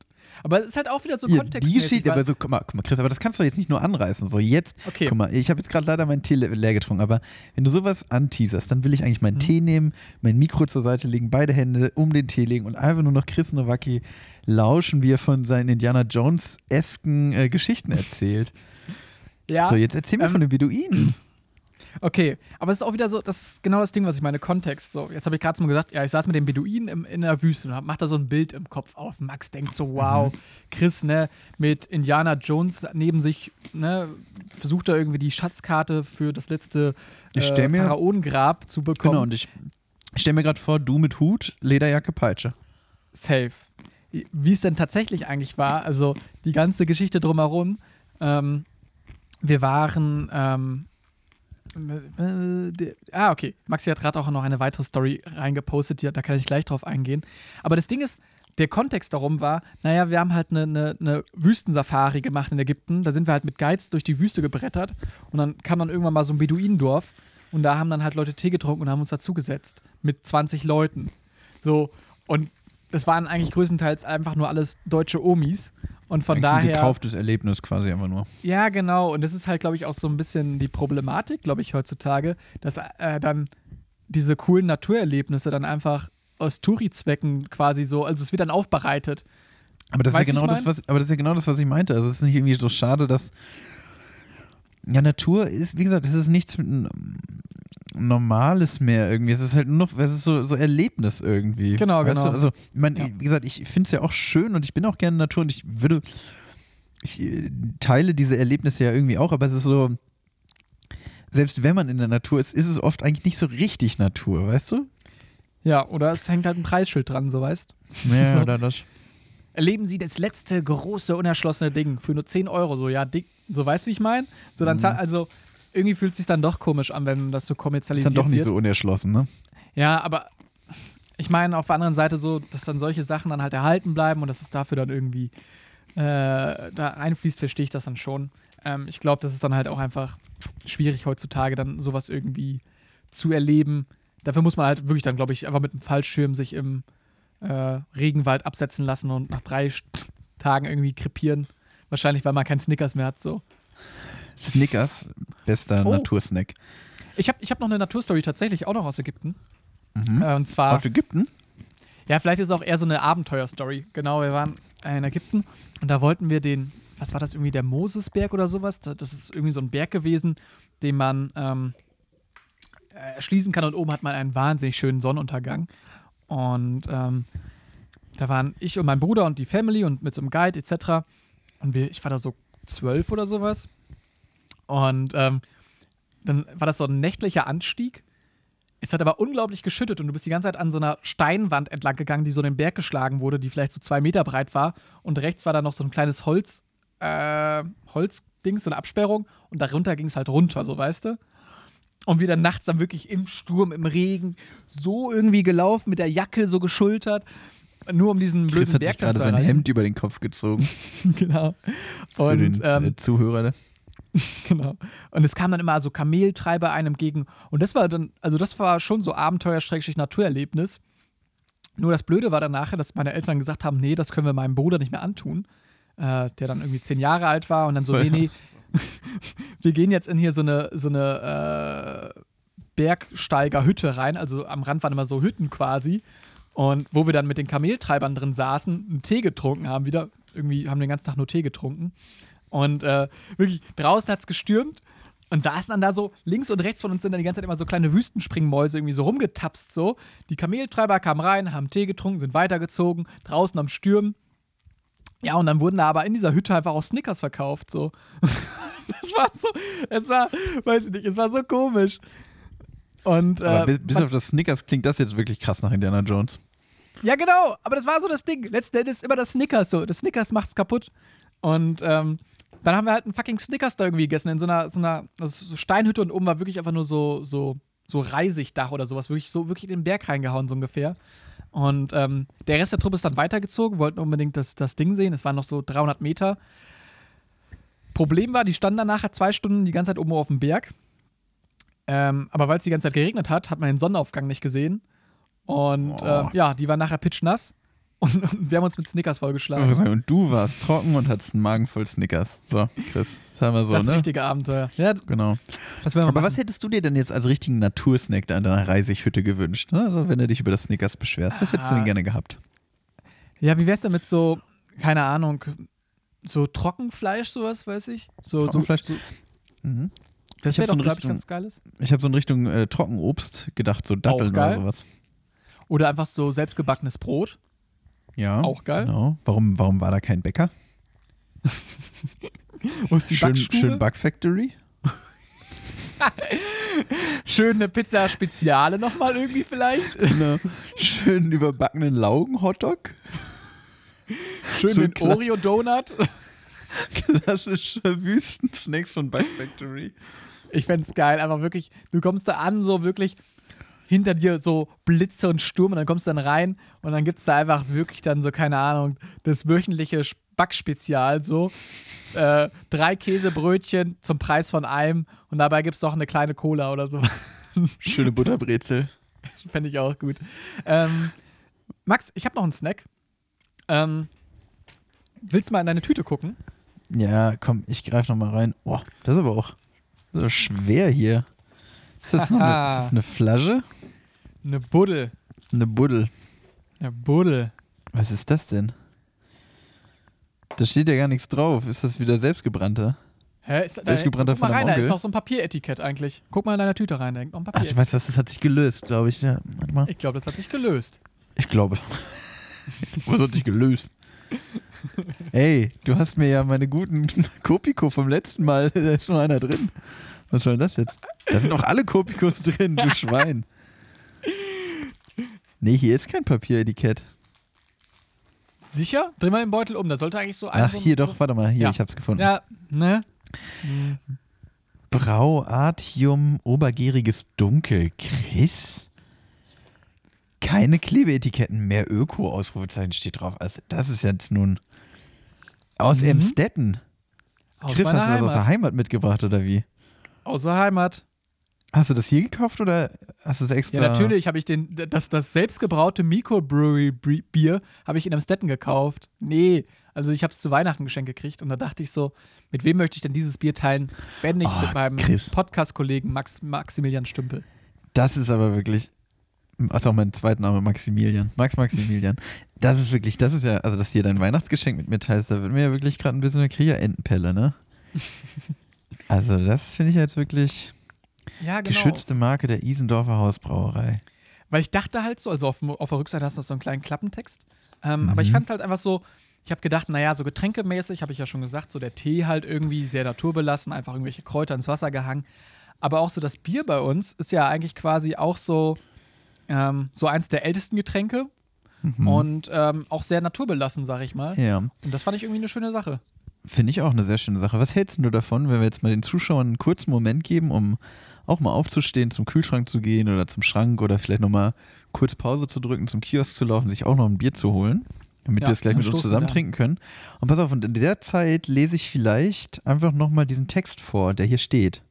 Aber es ist halt auch wieder so Ja, kontextmäßig. die Geschichte, weil- aber so, guck mal, guck mal, Chris, aber das kannst du jetzt nicht nur anreißen. So, jetzt, Okay. guck mal, ich habe jetzt gerade leider meinen Tee le- leer getrunken, aber wenn du sowas anteaserst, dann will ich eigentlich meinen Mhm. Tee nehmen, mein Mikro zur Seite legen, beide Hände um den Tee legen und einfach nur noch Chris Nowacki lauschen, wie er von seinen Indiana Jones-esken äh, Geschichten erzählt. ja. So, jetzt erzähl mir ähm, von den Beduinen. Okay, aber es ist auch wieder so, das ist genau das Ding, was ich meine, Kontext. So, jetzt habe ich gerade mal gesagt, ja, ich saß mit den Beduinen im, in der Wüste und hab, mach da so ein Bild im Kopf auf. Max denkt so, wow, Mhm. Chris, ne, mit Indiana Jones neben sich, ne, versucht er irgendwie die Schatzkarte für das letzte äh, mir- Pharaonengrab zu bekommen. Genau, und ich stell mir gerade vor, du mit Hut, Lederjacke, Peitsche. Safe. Wie es denn tatsächlich eigentlich war, also die ganze Geschichte drumherum. Ähm, wir waren. Ähm, äh, ah, okay. Maxi hat gerade auch noch eine weitere Story reingepostet, da kann ich gleich drauf eingehen. Aber das Ding ist, der Kontext darum war, naja, wir haben halt eine, eine, eine Wüstensafari gemacht in Ägypten. Da sind wir halt mit Guides durch die Wüste gebrettert und dann kam dann irgendwann mal so ein Beduinendorf und da haben dann halt Leute Tee getrunken und haben uns dazugesetzt mit 20 Leuten. So, und das waren eigentlich größtenteils einfach nur alles deutsche Omis. Und von Eigentlich ein daher. gekauftes Erlebnis quasi einfach nur. Ja, genau. Und das ist halt, glaube ich, auch so ein bisschen die Problematik, glaube ich, heutzutage, dass äh, dann diese coolen Naturerlebnisse dann einfach aus Touri-Zwecken quasi so, also es wird dann aufbereitet. Aber das, ist ja genau das, was, aber das ist ja genau das, was ich meinte. Also es ist nicht irgendwie so schade, dass ja, Natur ist, wie gesagt, es ist nichts n- Normales mehr irgendwie. Es ist halt nur noch, es ist so, so Erlebnis irgendwie. Genau, weißt genau. Du? Also, ich meine, Ja. wie gesagt, ich finde es ja auch schön und ich bin auch gerne in Natur und ich würde, ich äh, teile diese Erlebnisse ja irgendwie auch, aber es ist so, selbst wenn man in der Natur ist, ist es oft eigentlich nicht so richtig Natur, weißt du? Ja, oder es hängt halt ein Preisschild dran, so weißt. Ja, <laughs> So. oder das. Erleben Sie das letzte große, unerschlossene Ding für nur 10 Euro. So, ja, dick, so weißt du, wie ich meine? So, dann, Mhm. also, irgendwie fühlt es sich dann doch komisch an, wenn das so Ist kommerzialisiert dann doch nicht wird. so unerschlossen, ne? Ja, aber ich meine auf der anderen Seite so, dass dann solche Sachen dann halt erhalten bleiben und dass es dafür dann irgendwie äh, da einfließt, verstehe ich das dann schon. Ähm, ich glaube, das ist dann halt auch einfach schwierig heutzutage, dann sowas irgendwie zu erleben. Dafür muss man halt wirklich dann, glaube ich, einfach mit einem Fallschirm sich im äh, Regenwald absetzen lassen und nach drei St- Tagen irgendwie krepieren. Wahrscheinlich, weil man keinen Snickers mehr hat. So. Snickers, bester Oh. Natursnack. Ich habe ich hab noch eine Naturstory tatsächlich auch noch aus Ägypten. Mhm. Äh, und zwar. Aus Ägypten? Ja, vielleicht ist es auch eher so eine Abenteuerstory. Genau, wir waren in Ägypten und da wollten wir den, was war das irgendwie, der Mosesberg oder sowas? Da- Das ist irgendwie so ein Berg gewesen, den man ähm, äh, erschließen kann und oben hat man einen wahnsinnig schönen Sonnenuntergang. Und ähm, da waren ich und mein Bruder und die Family und mit so einem Guide etc. Und wir, ich war da so zwölf oder sowas. Und ähm, dann war das so ein nächtlicher Anstieg. Es hat aber unglaublich geschüttet und du bist die ganze Zeit an so einer Steinwand entlang gegangen, die so den Berg geschlagen wurde, die vielleicht so zwei Meter breit war. Und rechts war da noch so ein kleines Holz, äh, Holzdings, so eine Absperrung. Und darunter ging es halt runter, so weißt du. Und wir dann nachts dann wirklich im Sturm, im Regen, so irgendwie gelaufen, mit der Jacke so geschultert. Nur um diesen Chris blöden hat Berg sich gerade sein. Hemd über den Kopf gezogen. <laughs> genau. Für Und den ähm, äh, Zuhörer. ne? <laughs> Genau. Und es kam dann immer so Kameltreiber einem entgegen. Und das war dann, also das war schon so Abenteuer-Naturerlebnis. Nur das Blöde war dann nachher, dass meine Eltern gesagt haben, nee, das können wir meinem Bruder nicht mehr antun. Äh, der dann irgendwie zehn Jahre alt war und dann so, nee, nee, <laughs> wir gehen jetzt in hier so eine, so eine äh, Bergsteigerhütte rein. Also am Rand waren immer so Hütten quasi. Und wo wir dann mit den Kameltreibern drin saßen, einen Tee getrunken haben, wieder. Irgendwie haben den ganzen Tag nur Tee getrunken. Und äh, wirklich, draußen hat es gestürmt und saßen dann da so, links und rechts von uns sind dann die ganze Zeit immer so kleine Wüstenspringmäuse irgendwie so rumgetapst so. Die Kameltreiber kamen rein, haben Tee getrunken, sind weitergezogen, draußen am Stürmen. Ja, und dann wurden da aber in dieser Hütte einfach auch Snickers verkauft, so. <laughs> das war so, es war, weiß ich nicht, es war so komisch. Und, äh, bis, bis man- auf das Snickers klingt das jetzt wirklich krass nach Indiana Jones. ja, genau, aber das war so das Ding. Letzten Endes immer das Snickers so. Das Snickers macht's kaputt. Und ähm, dann haben wir halt einen fucking Snickers da irgendwie gegessen in so einer, so einer also so Steinhütte und oben war wirklich einfach nur so, so, so Reisigdach oder sowas. Wirklich so wirklich in den Berg reingehauen, so ungefähr. Und ähm, der Rest der Truppe ist dann weitergezogen, wollten unbedingt das, das Ding sehen. Es waren noch so 300 Meter. Problem war, die standen dann nachher zwei Stunden die ganze Zeit oben auf dem Berg. Ähm, aber weil es die ganze Zeit geregnet hat, hat man den Sonnenaufgang nicht gesehen. Und Oh. ähm, ja, die waren nachher pitchnass. Und, wir haben uns mit Snickers vollgeschlagen. Und du warst trocken und hattest einen Magen voll Snickers. So, Chris, das haben wir so, das ne? richtige Abenteuer. Ja, Genau. Aber was machen. hättest du dir denn jetzt als richtigen Natursnack da in deiner Reisighütte gewünscht? Ne? Also, wenn du dich über das Snickers beschwerst, was hättest du Ah. denn gerne gehabt? Ja, wie wär's denn mit so, keine Ahnung, so Trockenfleisch, sowas, weiß ich? So, Trockenfleisch? So, so, Mhm. das wäre so doch, in glaube ich, ganz geiles. Ich habe so in Richtung äh, Trockenobst gedacht, so Datteln oder sowas. Oder einfach so selbstgebackenes Brot. Ja. Auch geil. Genau. Warum, warum war da kein Bäcker? <laughs> Wo ist die schön, Backstube? schön Back Factory? <laughs> Schön eine Pizza Speziale nochmal irgendwie vielleicht. <laughs> Genau. schön überbackenen Laugen-Hotdog? Schön So den. Oreo-Donut. Klassische Wüstensnacks von Back Factory. Ich fänd's geil, aber wirklich, du kommst da an, so wirklich hinter dir so Blitze und Sturm und dann kommst du dann rein und dann gibt's da einfach wirklich dann so, keine Ahnung, das wöchentliche Backspezial, so äh, drei Käsebrötchen zum Preis von einem und dabei gibt's noch eine kleine Cola oder so. <laughs> Schöne Butterbrezel. Fände ich auch gut. Ähm, Max, ich habe noch einen Snack. Ähm, willst du mal in deine Tüte gucken? Ja, komm, ich greife nochmal rein. Oh, das ist aber auch ist schwer hier. Ist das, noch eine, <laughs> ist das eine Flasche? Eine Buddel. Eine Buddel. Eine Buddel. Was ist das denn? Da steht ja gar nichts drauf. Ist das wieder selbstgebrannter? Hä? Ist, Selbstgebrannter guck mal rein, da ist noch so ein Papieretikett eigentlich. Guck mal in deiner Tüte rein, da hängt noch ein Ach, ich weiß was, das hat sich gelöst, glaube ich. Ja, warte mal. Ich glaube, das hat sich gelöst. Ich glaube. <laughs> Was hat sich gelöst? Ey, du hast mir ja meine guten <laughs> Kopiko vom letzten Mal, <laughs> da ist noch einer drin. Was soll das jetzt? Da sind doch alle Kopikos drin, du Schwein. Nee, hier ist kein Papieretikett. Sicher? Dreh mal den Beutel um, da sollte eigentlich so ein. Ach, so hier so doch, warte mal, hier, Ja. ich hab's gefunden. Ja, ne? Hm. Brauartium obergäriges Dunkel. Chris? Keine Klebeetiketten mehr Öko, Ausrufezeichen steht drauf. Also, das ist jetzt nun aus Mhm. Emstetten. Aus Chris, hast du das aus Heimat. der Heimat mitgebracht oder wie? Aus der Heimat. Hast du das hier gekauft oder hast du es extra? Ja, natürlich habe ich den, das, das selbstgebraute Microbrewery-Bier habe ich in Amstetten gekauft. Nee, also ich habe es zu Weihnachten geschenkt gekriegt und da dachte ich so, mit wem möchte ich denn dieses Bier teilen, wenn nicht Oh, mit meinem. Podcast-Kollegen Max, Maximilian Stümpel. Das ist aber wirklich. Ist auch mein zweiter Name, Maximilian. Max Maximilian. <laughs> Das ist wirklich, das ist ja, also dass du dir dein Weihnachtsgeschenk mit mir teilst, da wird mir ja wirklich gerade ein bisschen eine Kriegerentenpelle, ne? <laughs> Also, das finde ich jetzt wirklich Ja, genau. geschützte Marke der Isendorfer Hausbrauerei. Weil ich dachte halt so, also auf, auf der Rückseite hast du noch so einen kleinen Klappentext. Ähm, Aber Mhm. ich fand es halt einfach so, ich habe gedacht, naja, so getränkemäßig, habe ich ja schon gesagt, so der Tee halt irgendwie sehr naturbelassen, einfach irgendwelche Kräuter ins Wasser gehangen. Aber auch so das Bier bei uns ist ja eigentlich quasi auch so, ähm, so eins der ältesten Getränke Mhm. und ähm, auch sehr naturbelassen, sag ich mal. ja, Und das fand ich irgendwie eine schöne Sache. finde ich auch eine sehr schöne Sache. Was hältst du davon, wenn wir jetzt mal den Zuschauern einen kurzen Moment geben, um auch mal aufzustehen, zum Kühlschrank zu gehen oder zum Schrank oder vielleicht nochmal kurz Pause zu drücken, zum Kiosk zu laufen, sich auch noch ein Bier zu holen, damit Ja, wir es gleich mit uns zusammen trinken können. Und pass auf, und in der Zeit lese ich vielleicht einfach nochmal diesen Text vor, der hier steht.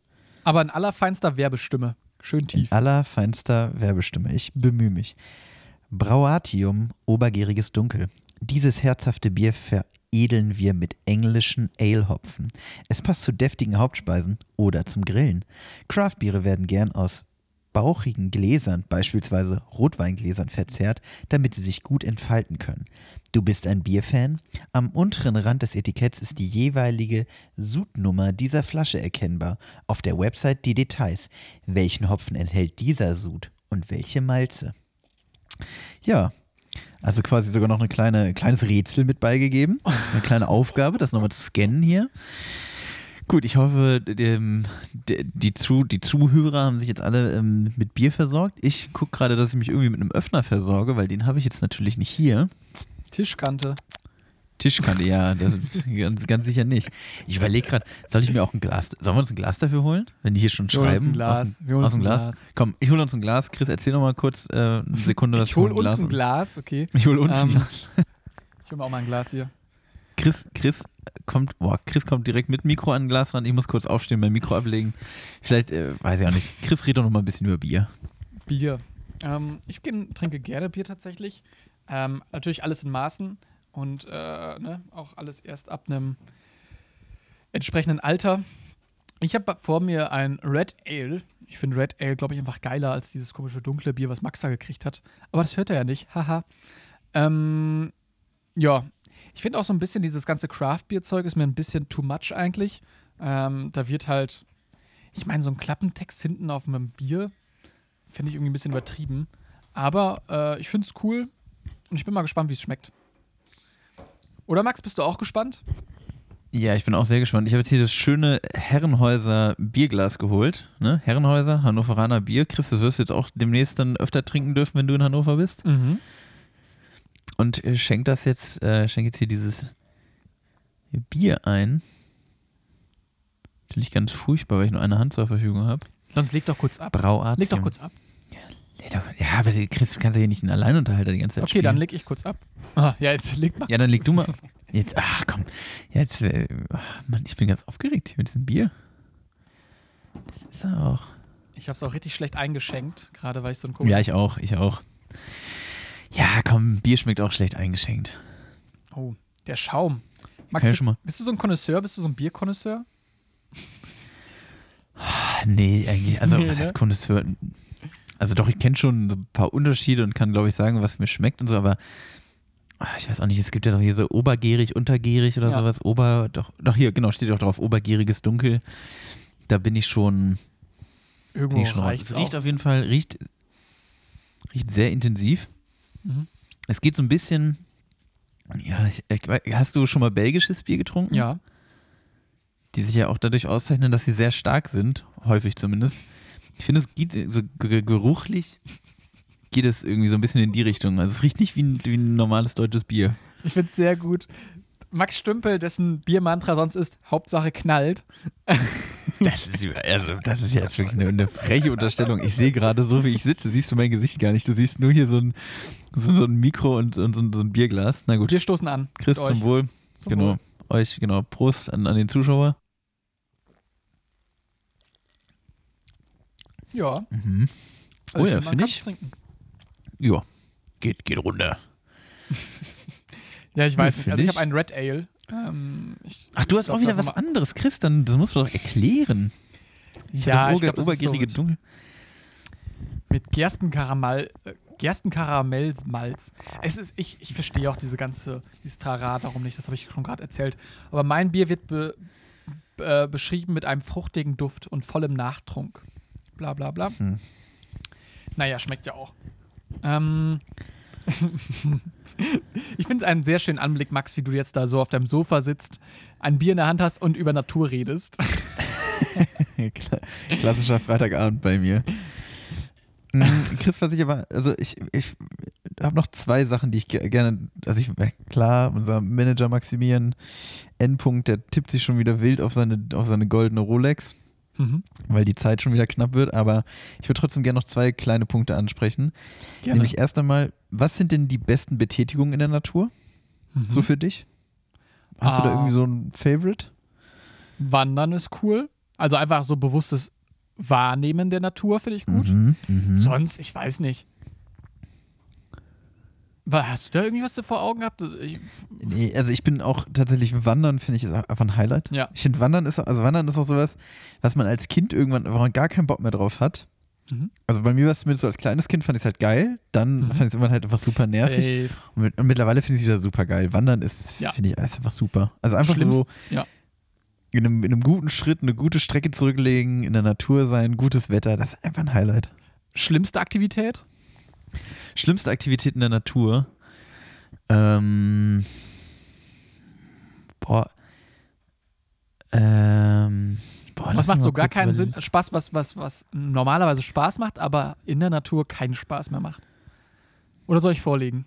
Aber in allerfeinster Werbestimme. Schön In tief. allerfeinster Werbestimme. Ich bemühe mich. Brauatium, obergäriges Dunkel. Dieses herzhafte Bier veredeln wir mit englischen Ale-Hopfen. Es passt zu deftigen Hauptspeisen oder zum Grillen. Craftbiere werden gern aus bauchigen Gläsern, beispielsweise Rotweingläsern, verzehrt, damit sie sich gut entfalten können. Du bist ein Bierfan? Am unteren Rand des Etiketts ist die jeweilige Sudnummer dieser Flasche erkennbar. Auf der Website die Details. Welchen Hopfen enthält dieser Sud und welche Malze? Ja, also quasi sogar noch ein kleine, kleines Rätsel mit beigegeben. Eine kleine Aufgabe, das nochmal zu scannen hier. Gut, ich hoffe, dem, die, die, Zu, die Zuhörer haben sich jetzt alle ähm, mit Bier versorgt. Ich gucke gerade, dass ich mich irgendwie mit einem Öffner versorge, weil den habe ich jetzt natürlich nicht hier. Tischkante. Tischkante, ja, das ganz, ganz sicher nicht. Ich überlege gerade, soll ich mir auch ein Glas, sollen wir uns ein Glas dafür holen? Wenn die hier schon Wir holen uns schreiben. ein Glas. Aus, dem- Wir holen aus uns ein Glas. Glas. Komm, ich hole uns ein Glas. Chris, erzähl noch mal kurz äh, eine Sekunde was Ich hole von uns ein Glas, okay. Ich hole uns ein Ähm, Glas. Ich hole mir auch mal ein Glas hier. Chris, Chris kommt, boah, Chris kommt direkt mit Mikro an ein Glas ran. Ich muss kurz aufstehen, mein Mikro ablegen. Vielleicht, äh, weiß ich auch nicht. Chris redet doch noch mal ein bisschen über Bier. Bier. Ähm, ich trinke gerne Bier tatsächlich. Ähm, natürlich alles in Maßen und äh, ne, auch alles erst ab einem entsprechenden Alter. Ich habe vor mir ein Red Ale. Ich finde Red Ale, glaube ich, einfach geiler als dieses komische dunkle Bier, was Max da gekriegt hat. Aber das hört er ja nicht. Haha. ähm, ja, ich finde auch so ein bisschen dieses ganze Craft-Bier-Zeug ist mir ein bisschen too much eigentlich. Ähm, da wird halt, ich meine, so ein Klappentext hinten auf einem Bier finde ich irgendwie ein bisschen übertrieben. Aber äh, ich finde es cool und ich bin mal gespannt, wie es schmeckt. Oder Max, bist du auch gespannt? Ja, ich bin auch sehr gespannt. Ich habe jetzt hier das schöne Herrenhäuser Bierglas geholt. Ne? Herrenhäuser, Hannoveraner Bier. Chris, das wirst du jetzt auch demnächst dann öfter trinken dürfen, wenn du in Hannover bist. Mhm. Und äh, schenk das jetzt, äh, schenk jetzt hier dieses Bier ein. Natürlich ganz furchtbar, weil ich nur eine Hand zur Verfügung habe. Sonst leg doch kurz ab. Brauarzt. Leg doch kurz ab. Ja, aber Chris, du kannst ja hier nicht einen Alleinunterhalter die ganze Zeit Okay, spielen. dann leg ich kurz ab. Ah, ja, jetzt leg mal. Ja, dann leg du mal. Jetzt, ach komm. Jetzt, äh, Mann, ich bin ganz aufgeregt hier mit diesem Bier. Das ist auch. Ich habe es auch richtig schlecht eingeschenkt, gerade weil ich so ein komisch. Ja, ich auch, ich auch. Ja, komm, Bier schmeckt auch schlecht eingeschenkt. Oh, der Schaum. Max, Kann bist, schon mal. bist du so ein Connoisseur? Bist du so ein Bierkonnoisseur? Ah, Nee, eigentlich, also Nee, was ne? heißt Connoisseur? Also doch, ich kenne schon ein paar Unterschiede und kann, glaube ich, sagen, was mir schmeckt und so, aber Ah, Ich weiß auch nicht, es gibt ja doch hier so obergärig, untergärig oder Ja. sowas. Ober, doch, doch hier, genau, steht doch drauf, obergäriges Dunkel. Da bin ich schon, bin Irgendwo ich schon Es riecht auf jeden Fall, riecht, riecht sehr intensiv. Mhm. Es geht so ein bisschen, ja, ich, ich, hast du schon mal belgisches Bier getrunken? Ja. Die sich ja auch dadurch auszeichnen, dass sie sehr stark sind, häufig zumindest. Ich finde, es geht so ge- geruchlich, geht es irgendwie so ein bisschen in die Richtung. Also es riecht nicht wie ein, wie ein normales deutsches Bier. Ich finde es sehr gut. Max Stümpel, dessen Biermantra sonst ist, Hauptsache knallt. <laughs> Das ist, also, das ist jetzt wirklich eine, eine freche Unterstellung. Ich sehe gerade so, wie ich sitze, siehst du mein Gesicht gar nicht. Du siehst nur hier so ein, so, so ein Mikro und, und so, ein, so ein Bierglas. Na gut, Wir stoßen an. Chris zum. Wohl. Zum genau. Wohl. Euch, genau. Prost an, an den Zuschauer. Ja. Mhm. Also Oh ja, finde ich. Trinken. Ja, geht, geht runter. Ja, ich weiß nicht. Also ich ich. habe einen Red Ale. Ähm, ich Ach, du hast glaub, auch wieder was anderes. Chris, dann das musst du doch erklären. Ich Ja, das ich glaub, das so Dunkel. Mit Gerstenkaramell, äh, Gerstenkaramellmalz. Es ist, ich, ich verstehe auch diese ganze, dieses Trara darum nicht, das habe ich schon gerade erzählt. Aber mein Bier wird be, äh, beschrieben mit einem fruchtigen Duft und vollem Nachtrunk. Bla bla bla. Hm. Naja, schmeckt ja auch. Ähm, <laughs> ich finde es einen sehr schönen Anblick, Max, wie du jetzt da so auf deinem Sofa sitzt, ein Bier in der Hand hast und über Natur redest. <laughs> Kla- Klassischer Freitagabend bei mir. Mm, Chris, was ich aber, also ich, ich habe noch zwei Sachen, die ich ge- gerne, also ich, klar, unser Manager Maximilian Endpunkt, der tippt sich schon wieder wild auf seine, auf seine goldene Rolex, Mhm. weil die Zeit schon wieder knapp wird, aber ich würde trotzdem gerne noch zwei kleine Punkte ansprechen. Gerne. Nämlich erst einmal, was sind denn die besten Betätigungen in der Natur, Mhm. so für dich? Hast du da Ah. irgendwie so ein Favorite? Wandern ist cool. Also einfach so bewusstes Wahrnehmen der Natur finde ich gut. Mhm, mhm. Sonst, ich weiß nicht. Hast du da irgendwie was vor Augen gehabt? Ich, Nee, also ich bin auch tatsächlich Wandern, finde ich, ist einfach ein Highlight. Ja. Ich finde Wandern ist, also Wandern ist auch sowas, was man als Kind irgendwann, wo man gar keinen Bock mehr drauf hat. Mhm. Also bei mir war es zumindest so als kleines Kind, fand ich es halt geil. Dann Mhm. fand ich es irgendwann halt einfach super nervig. Und, mit, und mittlerweile finde ich es wieder super geil. Wandern ist, Ja. finde ich, ist einfach super. Also einfach Schlimmst- so ja. in einem, in einem guten Schritt eine gute Strecke zurücklegen, in der Natur sein, gutes Wetter, das ist einfach ein Highlight. Schlimmste Aktivität? Schlimmste Aktivität in der Natur. Ähm, boah. Ähm, boah, was macht so gar keinen. Sinn? Spaß, was, was, was normalerweise Spaß macht, aber in der Natur keinen Spaß mehr macht. Oder soll ich vorlegen?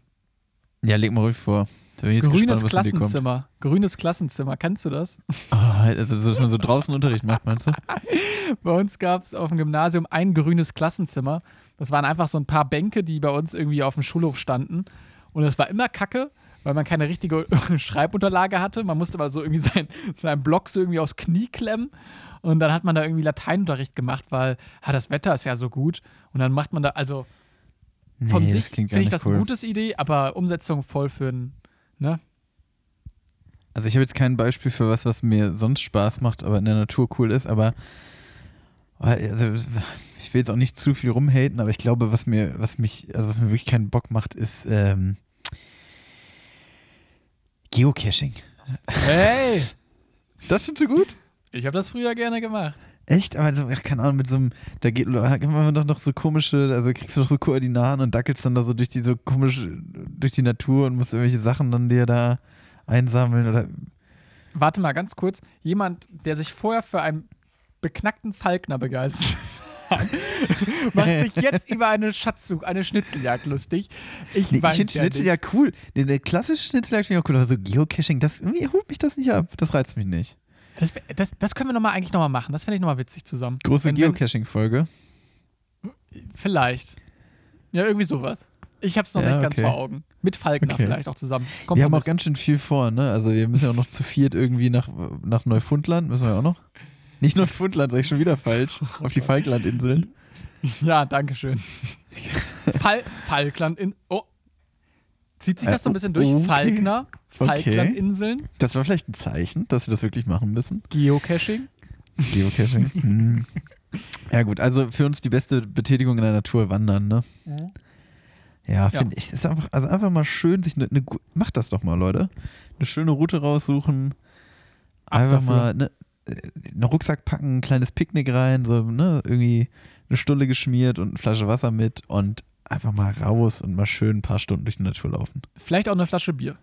Ja, leg mal ruhig vor. Grünes gespannt. Klassenzimmer. Grünes Klassenzimmer. Kennst du das? Oh, also, so, dass man so draußen Unterricht macht, meinst du? <laughs> Bei uns gab es auf dem Gymnasium ein grünes Klassenzimmer. Das waren einfach so ein paar Bänke, die bei uns irgendwie auf dem Schulhof standen. Und es war immer kacke, weil man keine richtige <laughs> Schreibunterlage hatte. Man musste mal so irgendwie sein, <laughs> seinen Block so irgendwie aufs Knie klemmen. Und dann hat man da irgendwie Lateinunterricht gemacht, weil ah, das Wetter ist ja so gut. Und dann macht man da, also von Nee, sich das klingt gar finde ich das cool. eine gute Idee, aber Umsetzung voll für ein, ne? Also ich habe jetzt kein Beispiel für was, was mir sonst Spaß macht, aber in der Natur cool ist, aber also ich will jetzt auch nicht zu viel rumhaten, aber ich glaube, was mir, was mich, also was mir wirklich keinen Bock macht, ist ähm, Geocaching. Hey! <laughs> Das findest du gut? Ich habe das früher gerne gemacht. Echt? Aber so, ach, keine Ahnung, mit so einem, da geht man doch noch so komische, also kriegst du doch so Koordinaten und dackelst dann da so durch die so komisch durch die Natur und musst irgendwelche Sachen dann dir da einsammeln oder Warte mal ganz kurz. Jemand, der sich vorher für einen beknackten Falkner begeistert <laughs> macht sich jetzt über eine Schatzsuche, eine Schnitzeljagd lustig. Ich Nee, ich finde ja Schnitzel nicht. cool. Nee, der klassische Schnitzeljagd finde ich auch cool, aber so Geocaching, das irgendwie holt mich das nicht ab. Das reizt mich nicht. Das, das, das können wir noch mal eigentlich nochmal machen. Das fände ich nochmal witzig zusammen. Große Geocaching-Folge. Vielleicht. Ja, irgendwie sowas. Ich habe es noch Ja, nicht ganz okay. vor Augen. Mit Falkner Okay. vielleicht auch zusammen. wir haben auch ganz schön viel vor, ne? Also wir müssen ja auch noch zu viert irgendwie nach, nach Neufundland, müssen wir auch noch. Nicht Neufundland, sag ich schon wieder falsch. Auf die Falklandinseln. Ja, danke schön. Fal Falkland in. Oh. Zieht sich das so ein bisschen durch? Okay. Falkner, Okay. Falklandinseln, Das war vielleicht ein Zeichen, dass wir das wirklich machen müssen. Geocaching. Geocaching. <laughs> hm. Ja gut, also für uns die beste Betätigung in der Natur wandern, ne? Ja, Ja. finde ich. Ist einfach, also einfach mal schön sich eine, eine gu- macht das doch mal, Leute. Eine schöne Route raussuchen. Ab Einfach dafür. mal ne, einen Rucksack packen, ein kleines Picknick rein, so, ne, irgendwie eine Stulle geschmiert und eine Flasche Wasser mit und einfach mal raus und mal schön ein paar Stunden durch die Natur laufen. Vielleicht auch eine Flasche Bier.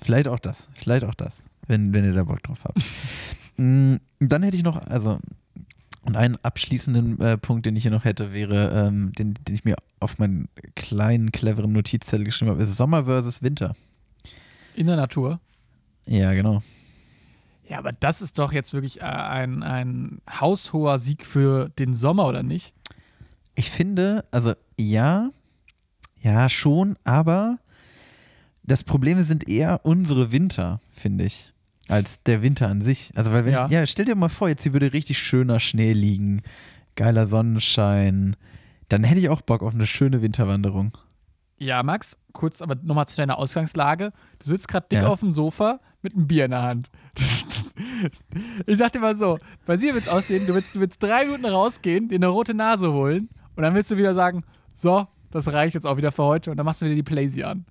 Vielleicht auch das, vielleicht auch das, wenn, wenn ihr da Bock drauf habt. <laughs> Mm, Dann hätte ich noch, also, und einen abschließenden äh, Punkt, den ich hier noch hätte, wäre, ähm, den, den ich mir auf meinen kleinen, cleveren Notizzettel geschrieben habe, ist Sommer versus Winter. In der Natur. Ja, genau. Ja, aber das ist doch jetzt wirklich äh, ein, ein haushoher Sieg für den Sommer, oder nicht? Ich finde, also ja, ja schon, aber das Problem sind eher unsere Winter, finde ich, als der Winter an sich. Also weil wenn Ja. ich, ja, stell dir mal vor, jetzt hier würde richtig schöner Schnee liegen, geiler Sonnenschein, dann hätte ich auch Bock auf eine schöne Winterwanderung. Ja, Max, kurz aber nochmal zu deiner Ausgangslage. Du sitzt gerade dick Ja. auf dem Sofa mit einem Bier in der Hand. ich sag dir mal so, bei dir wird's aussehen, du willst, du willst drei Minuten rausgehen, dir eine rote Nase holen und dann willst du wieder sagen, so, das reicht jetzt auch wieder für heute und dann machst du wieder die Playsee an.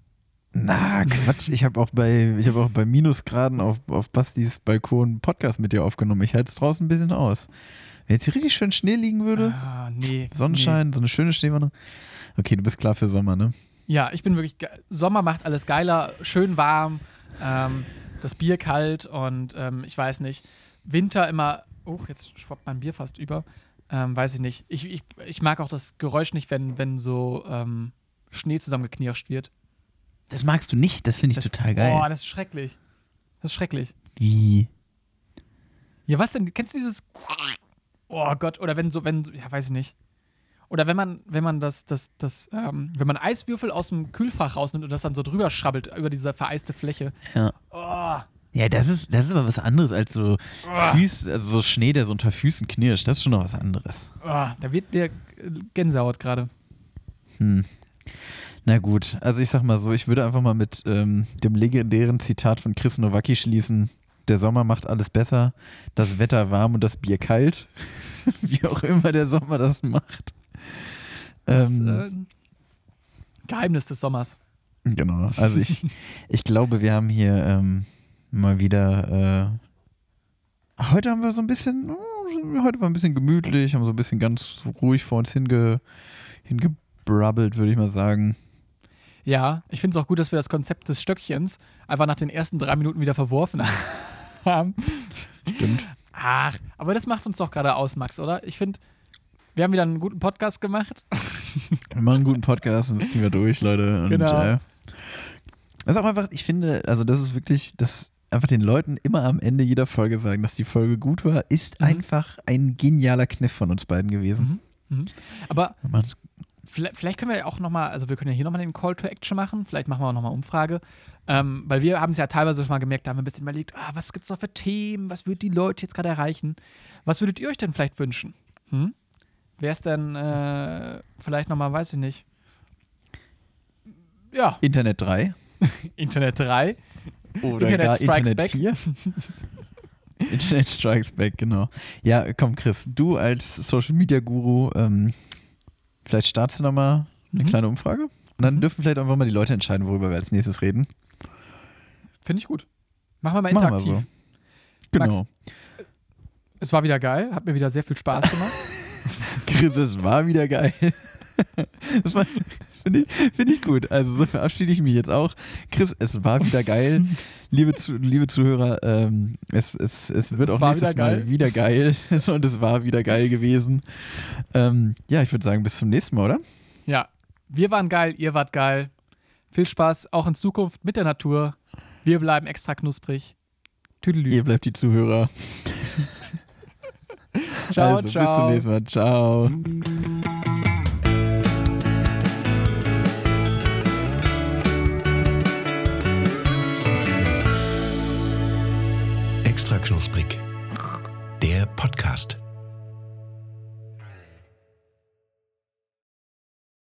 Na, Quatsch, ich habe auch bei ich habe auch bei Minusgraden auf, auf Bastis Balkon einen Podcast mit dir aufgenommen. Ich halte es draußen ein bisschen aus. Wenn jetzt hier richtig schön Schnee liegen würde, Ah, nee. Sonnenschein, so eine schöne Schneewanderung. Okay, du bist klar für Sommer, ne? Nee. Ja, ich bin wirklich, Sommer macht alles geiler, schön warm, ähm, das Bier kalt und ähm, ich weiß nicht, Winter immer, oh, jetzt schwappt mein Bier fast über, ähm, weiß ich nicht. Ich, ich, ich mag auch das Geräusch nicht, wenn, wenn so ähm, Schnee zusammengeknirscht wird. Das magst du nicht, das finde ich Das, total geil. Boah, das ist schrecklich. Das ist schrecklich. Wie? Ja, was denn? Kennst du dieses. Oh Gott, oder wenn so, wenn, ja, weiß ich nicht. Oder wenn man, wenn man das, das, das, ähm, wenn man Eiswürfel aus dem Kühlfach rausnimmt und das dann so drüber schrabbelt über diese vereiste Fläche. Ja. Oh, Ja, das ist, das ist aber was anderes als so Füß, also so Schnee, der so unter Füßen knirscht. Das ist schon noch was anderes. oh, da wird mir Gänsehaut gerade. Hm. Na gut, also ich sag mal so, ich würde einfach mal mit ähm, dem legendären Zitat von Chris Nowacki schließen. Der Sommer macht alles besser, das Wetter warm und das Bier kalt. <laughs> Wie auch immer der Sommer das macht. Das Ähm, äh, Geheimnis des Sommers. Genau, also ich, <laughs> ich glaube, wir haben hier ähm, mal wieder. Äh, heute haben wir so ein bisschen. oh, Heute war ein bisschen gemütlich, haben so ein bisschen ganz ruhig vor uns hinge, hingebrabbelt, würde ich mal sagen. Ja, ich finde es auch gut, dass wir das Konzept des Stöckchens einfach nach den ersten drei Minuten wieder verworfen <laughs> haben. Stimmt. Ach, aber das macht uns doch gerade aus, Max, oder? Ich finde, wir haben wieder einen guten Podcast gemacht. <laughs> Wir machen einen guten Podcast und das ziehen wir durch, Leute. Und, Genau. Äh, das ist auch einfach, ich finde, also das ist wirklich, das einfach den Leuten immer am Ende jeder Folge sagen, dass die Folge gut war, ist Mhm. einfach ein genialer Kniff von uns beiden gewesen. Mhm. Aber Wir machen's- vielleicht, vielleicht können wir ja auch nochmal, also wir können ja hier nochmal den Call to Action machen. Vielleicht machen wir auch nochmal Umfrage. Ähm, weil wir haben es ja teilweise schon mal gemerkt, da haben wir ein bisschen überlegt, ah, was gibt es noch für Themen, was würden die Leute jetzt gerade erreichen? Was würdet ihr euch denn vielleicht wünschen? Hm? Wäre es denn äh, vielleicht nochmal, weiß ich nicht. Ja, Internet 3 <laughs> Internet 3. oder Internet gar Strikes Internet Back. 4. <laughs> Internet Strikes Back, genau. Ja, komm, Chris, du als Social Media Guru, ähm, vielleicht startest du nochmal eine Mhm. kleine Umfrage. Und dann Mhm. dürfen vielleicht einfach mal die Leute entscheiden, worüber wir als nächstes reden. Finde ich gut. Machen wir mal Machen wir interaktiv. so. Genau. Es war wieder geil, hat mir wieder sehr viel Spaß <laughs> gemacht. Chris, es war wieder geil. <laughs> Das war- Finde ich, find ich gut. Also so verabschiede ich mich jetzt auch. Chris, es war wieder geil. <laughs> Liebe, Zu liebe Zuhörer, ähm, es, es, es wird Es auch nächstes wieder Mal geil. wieder geil. <laughs> Und es war wieder geil gewesen. Ähm, ja, ich würde sagen, bis zum nächsten Mal, oder? ja, wir waren geil, ihr wart geil. Viel Spaß auch in Zukunft mit der Natur. Wir bleiben extra knusprig. Tüdelü. Ihr bleibt die Zuhörer. <laughs> Ciao, also, ciao. Bis zum nächsten Mal. Ciao. Extra knusprig. Der Podcast.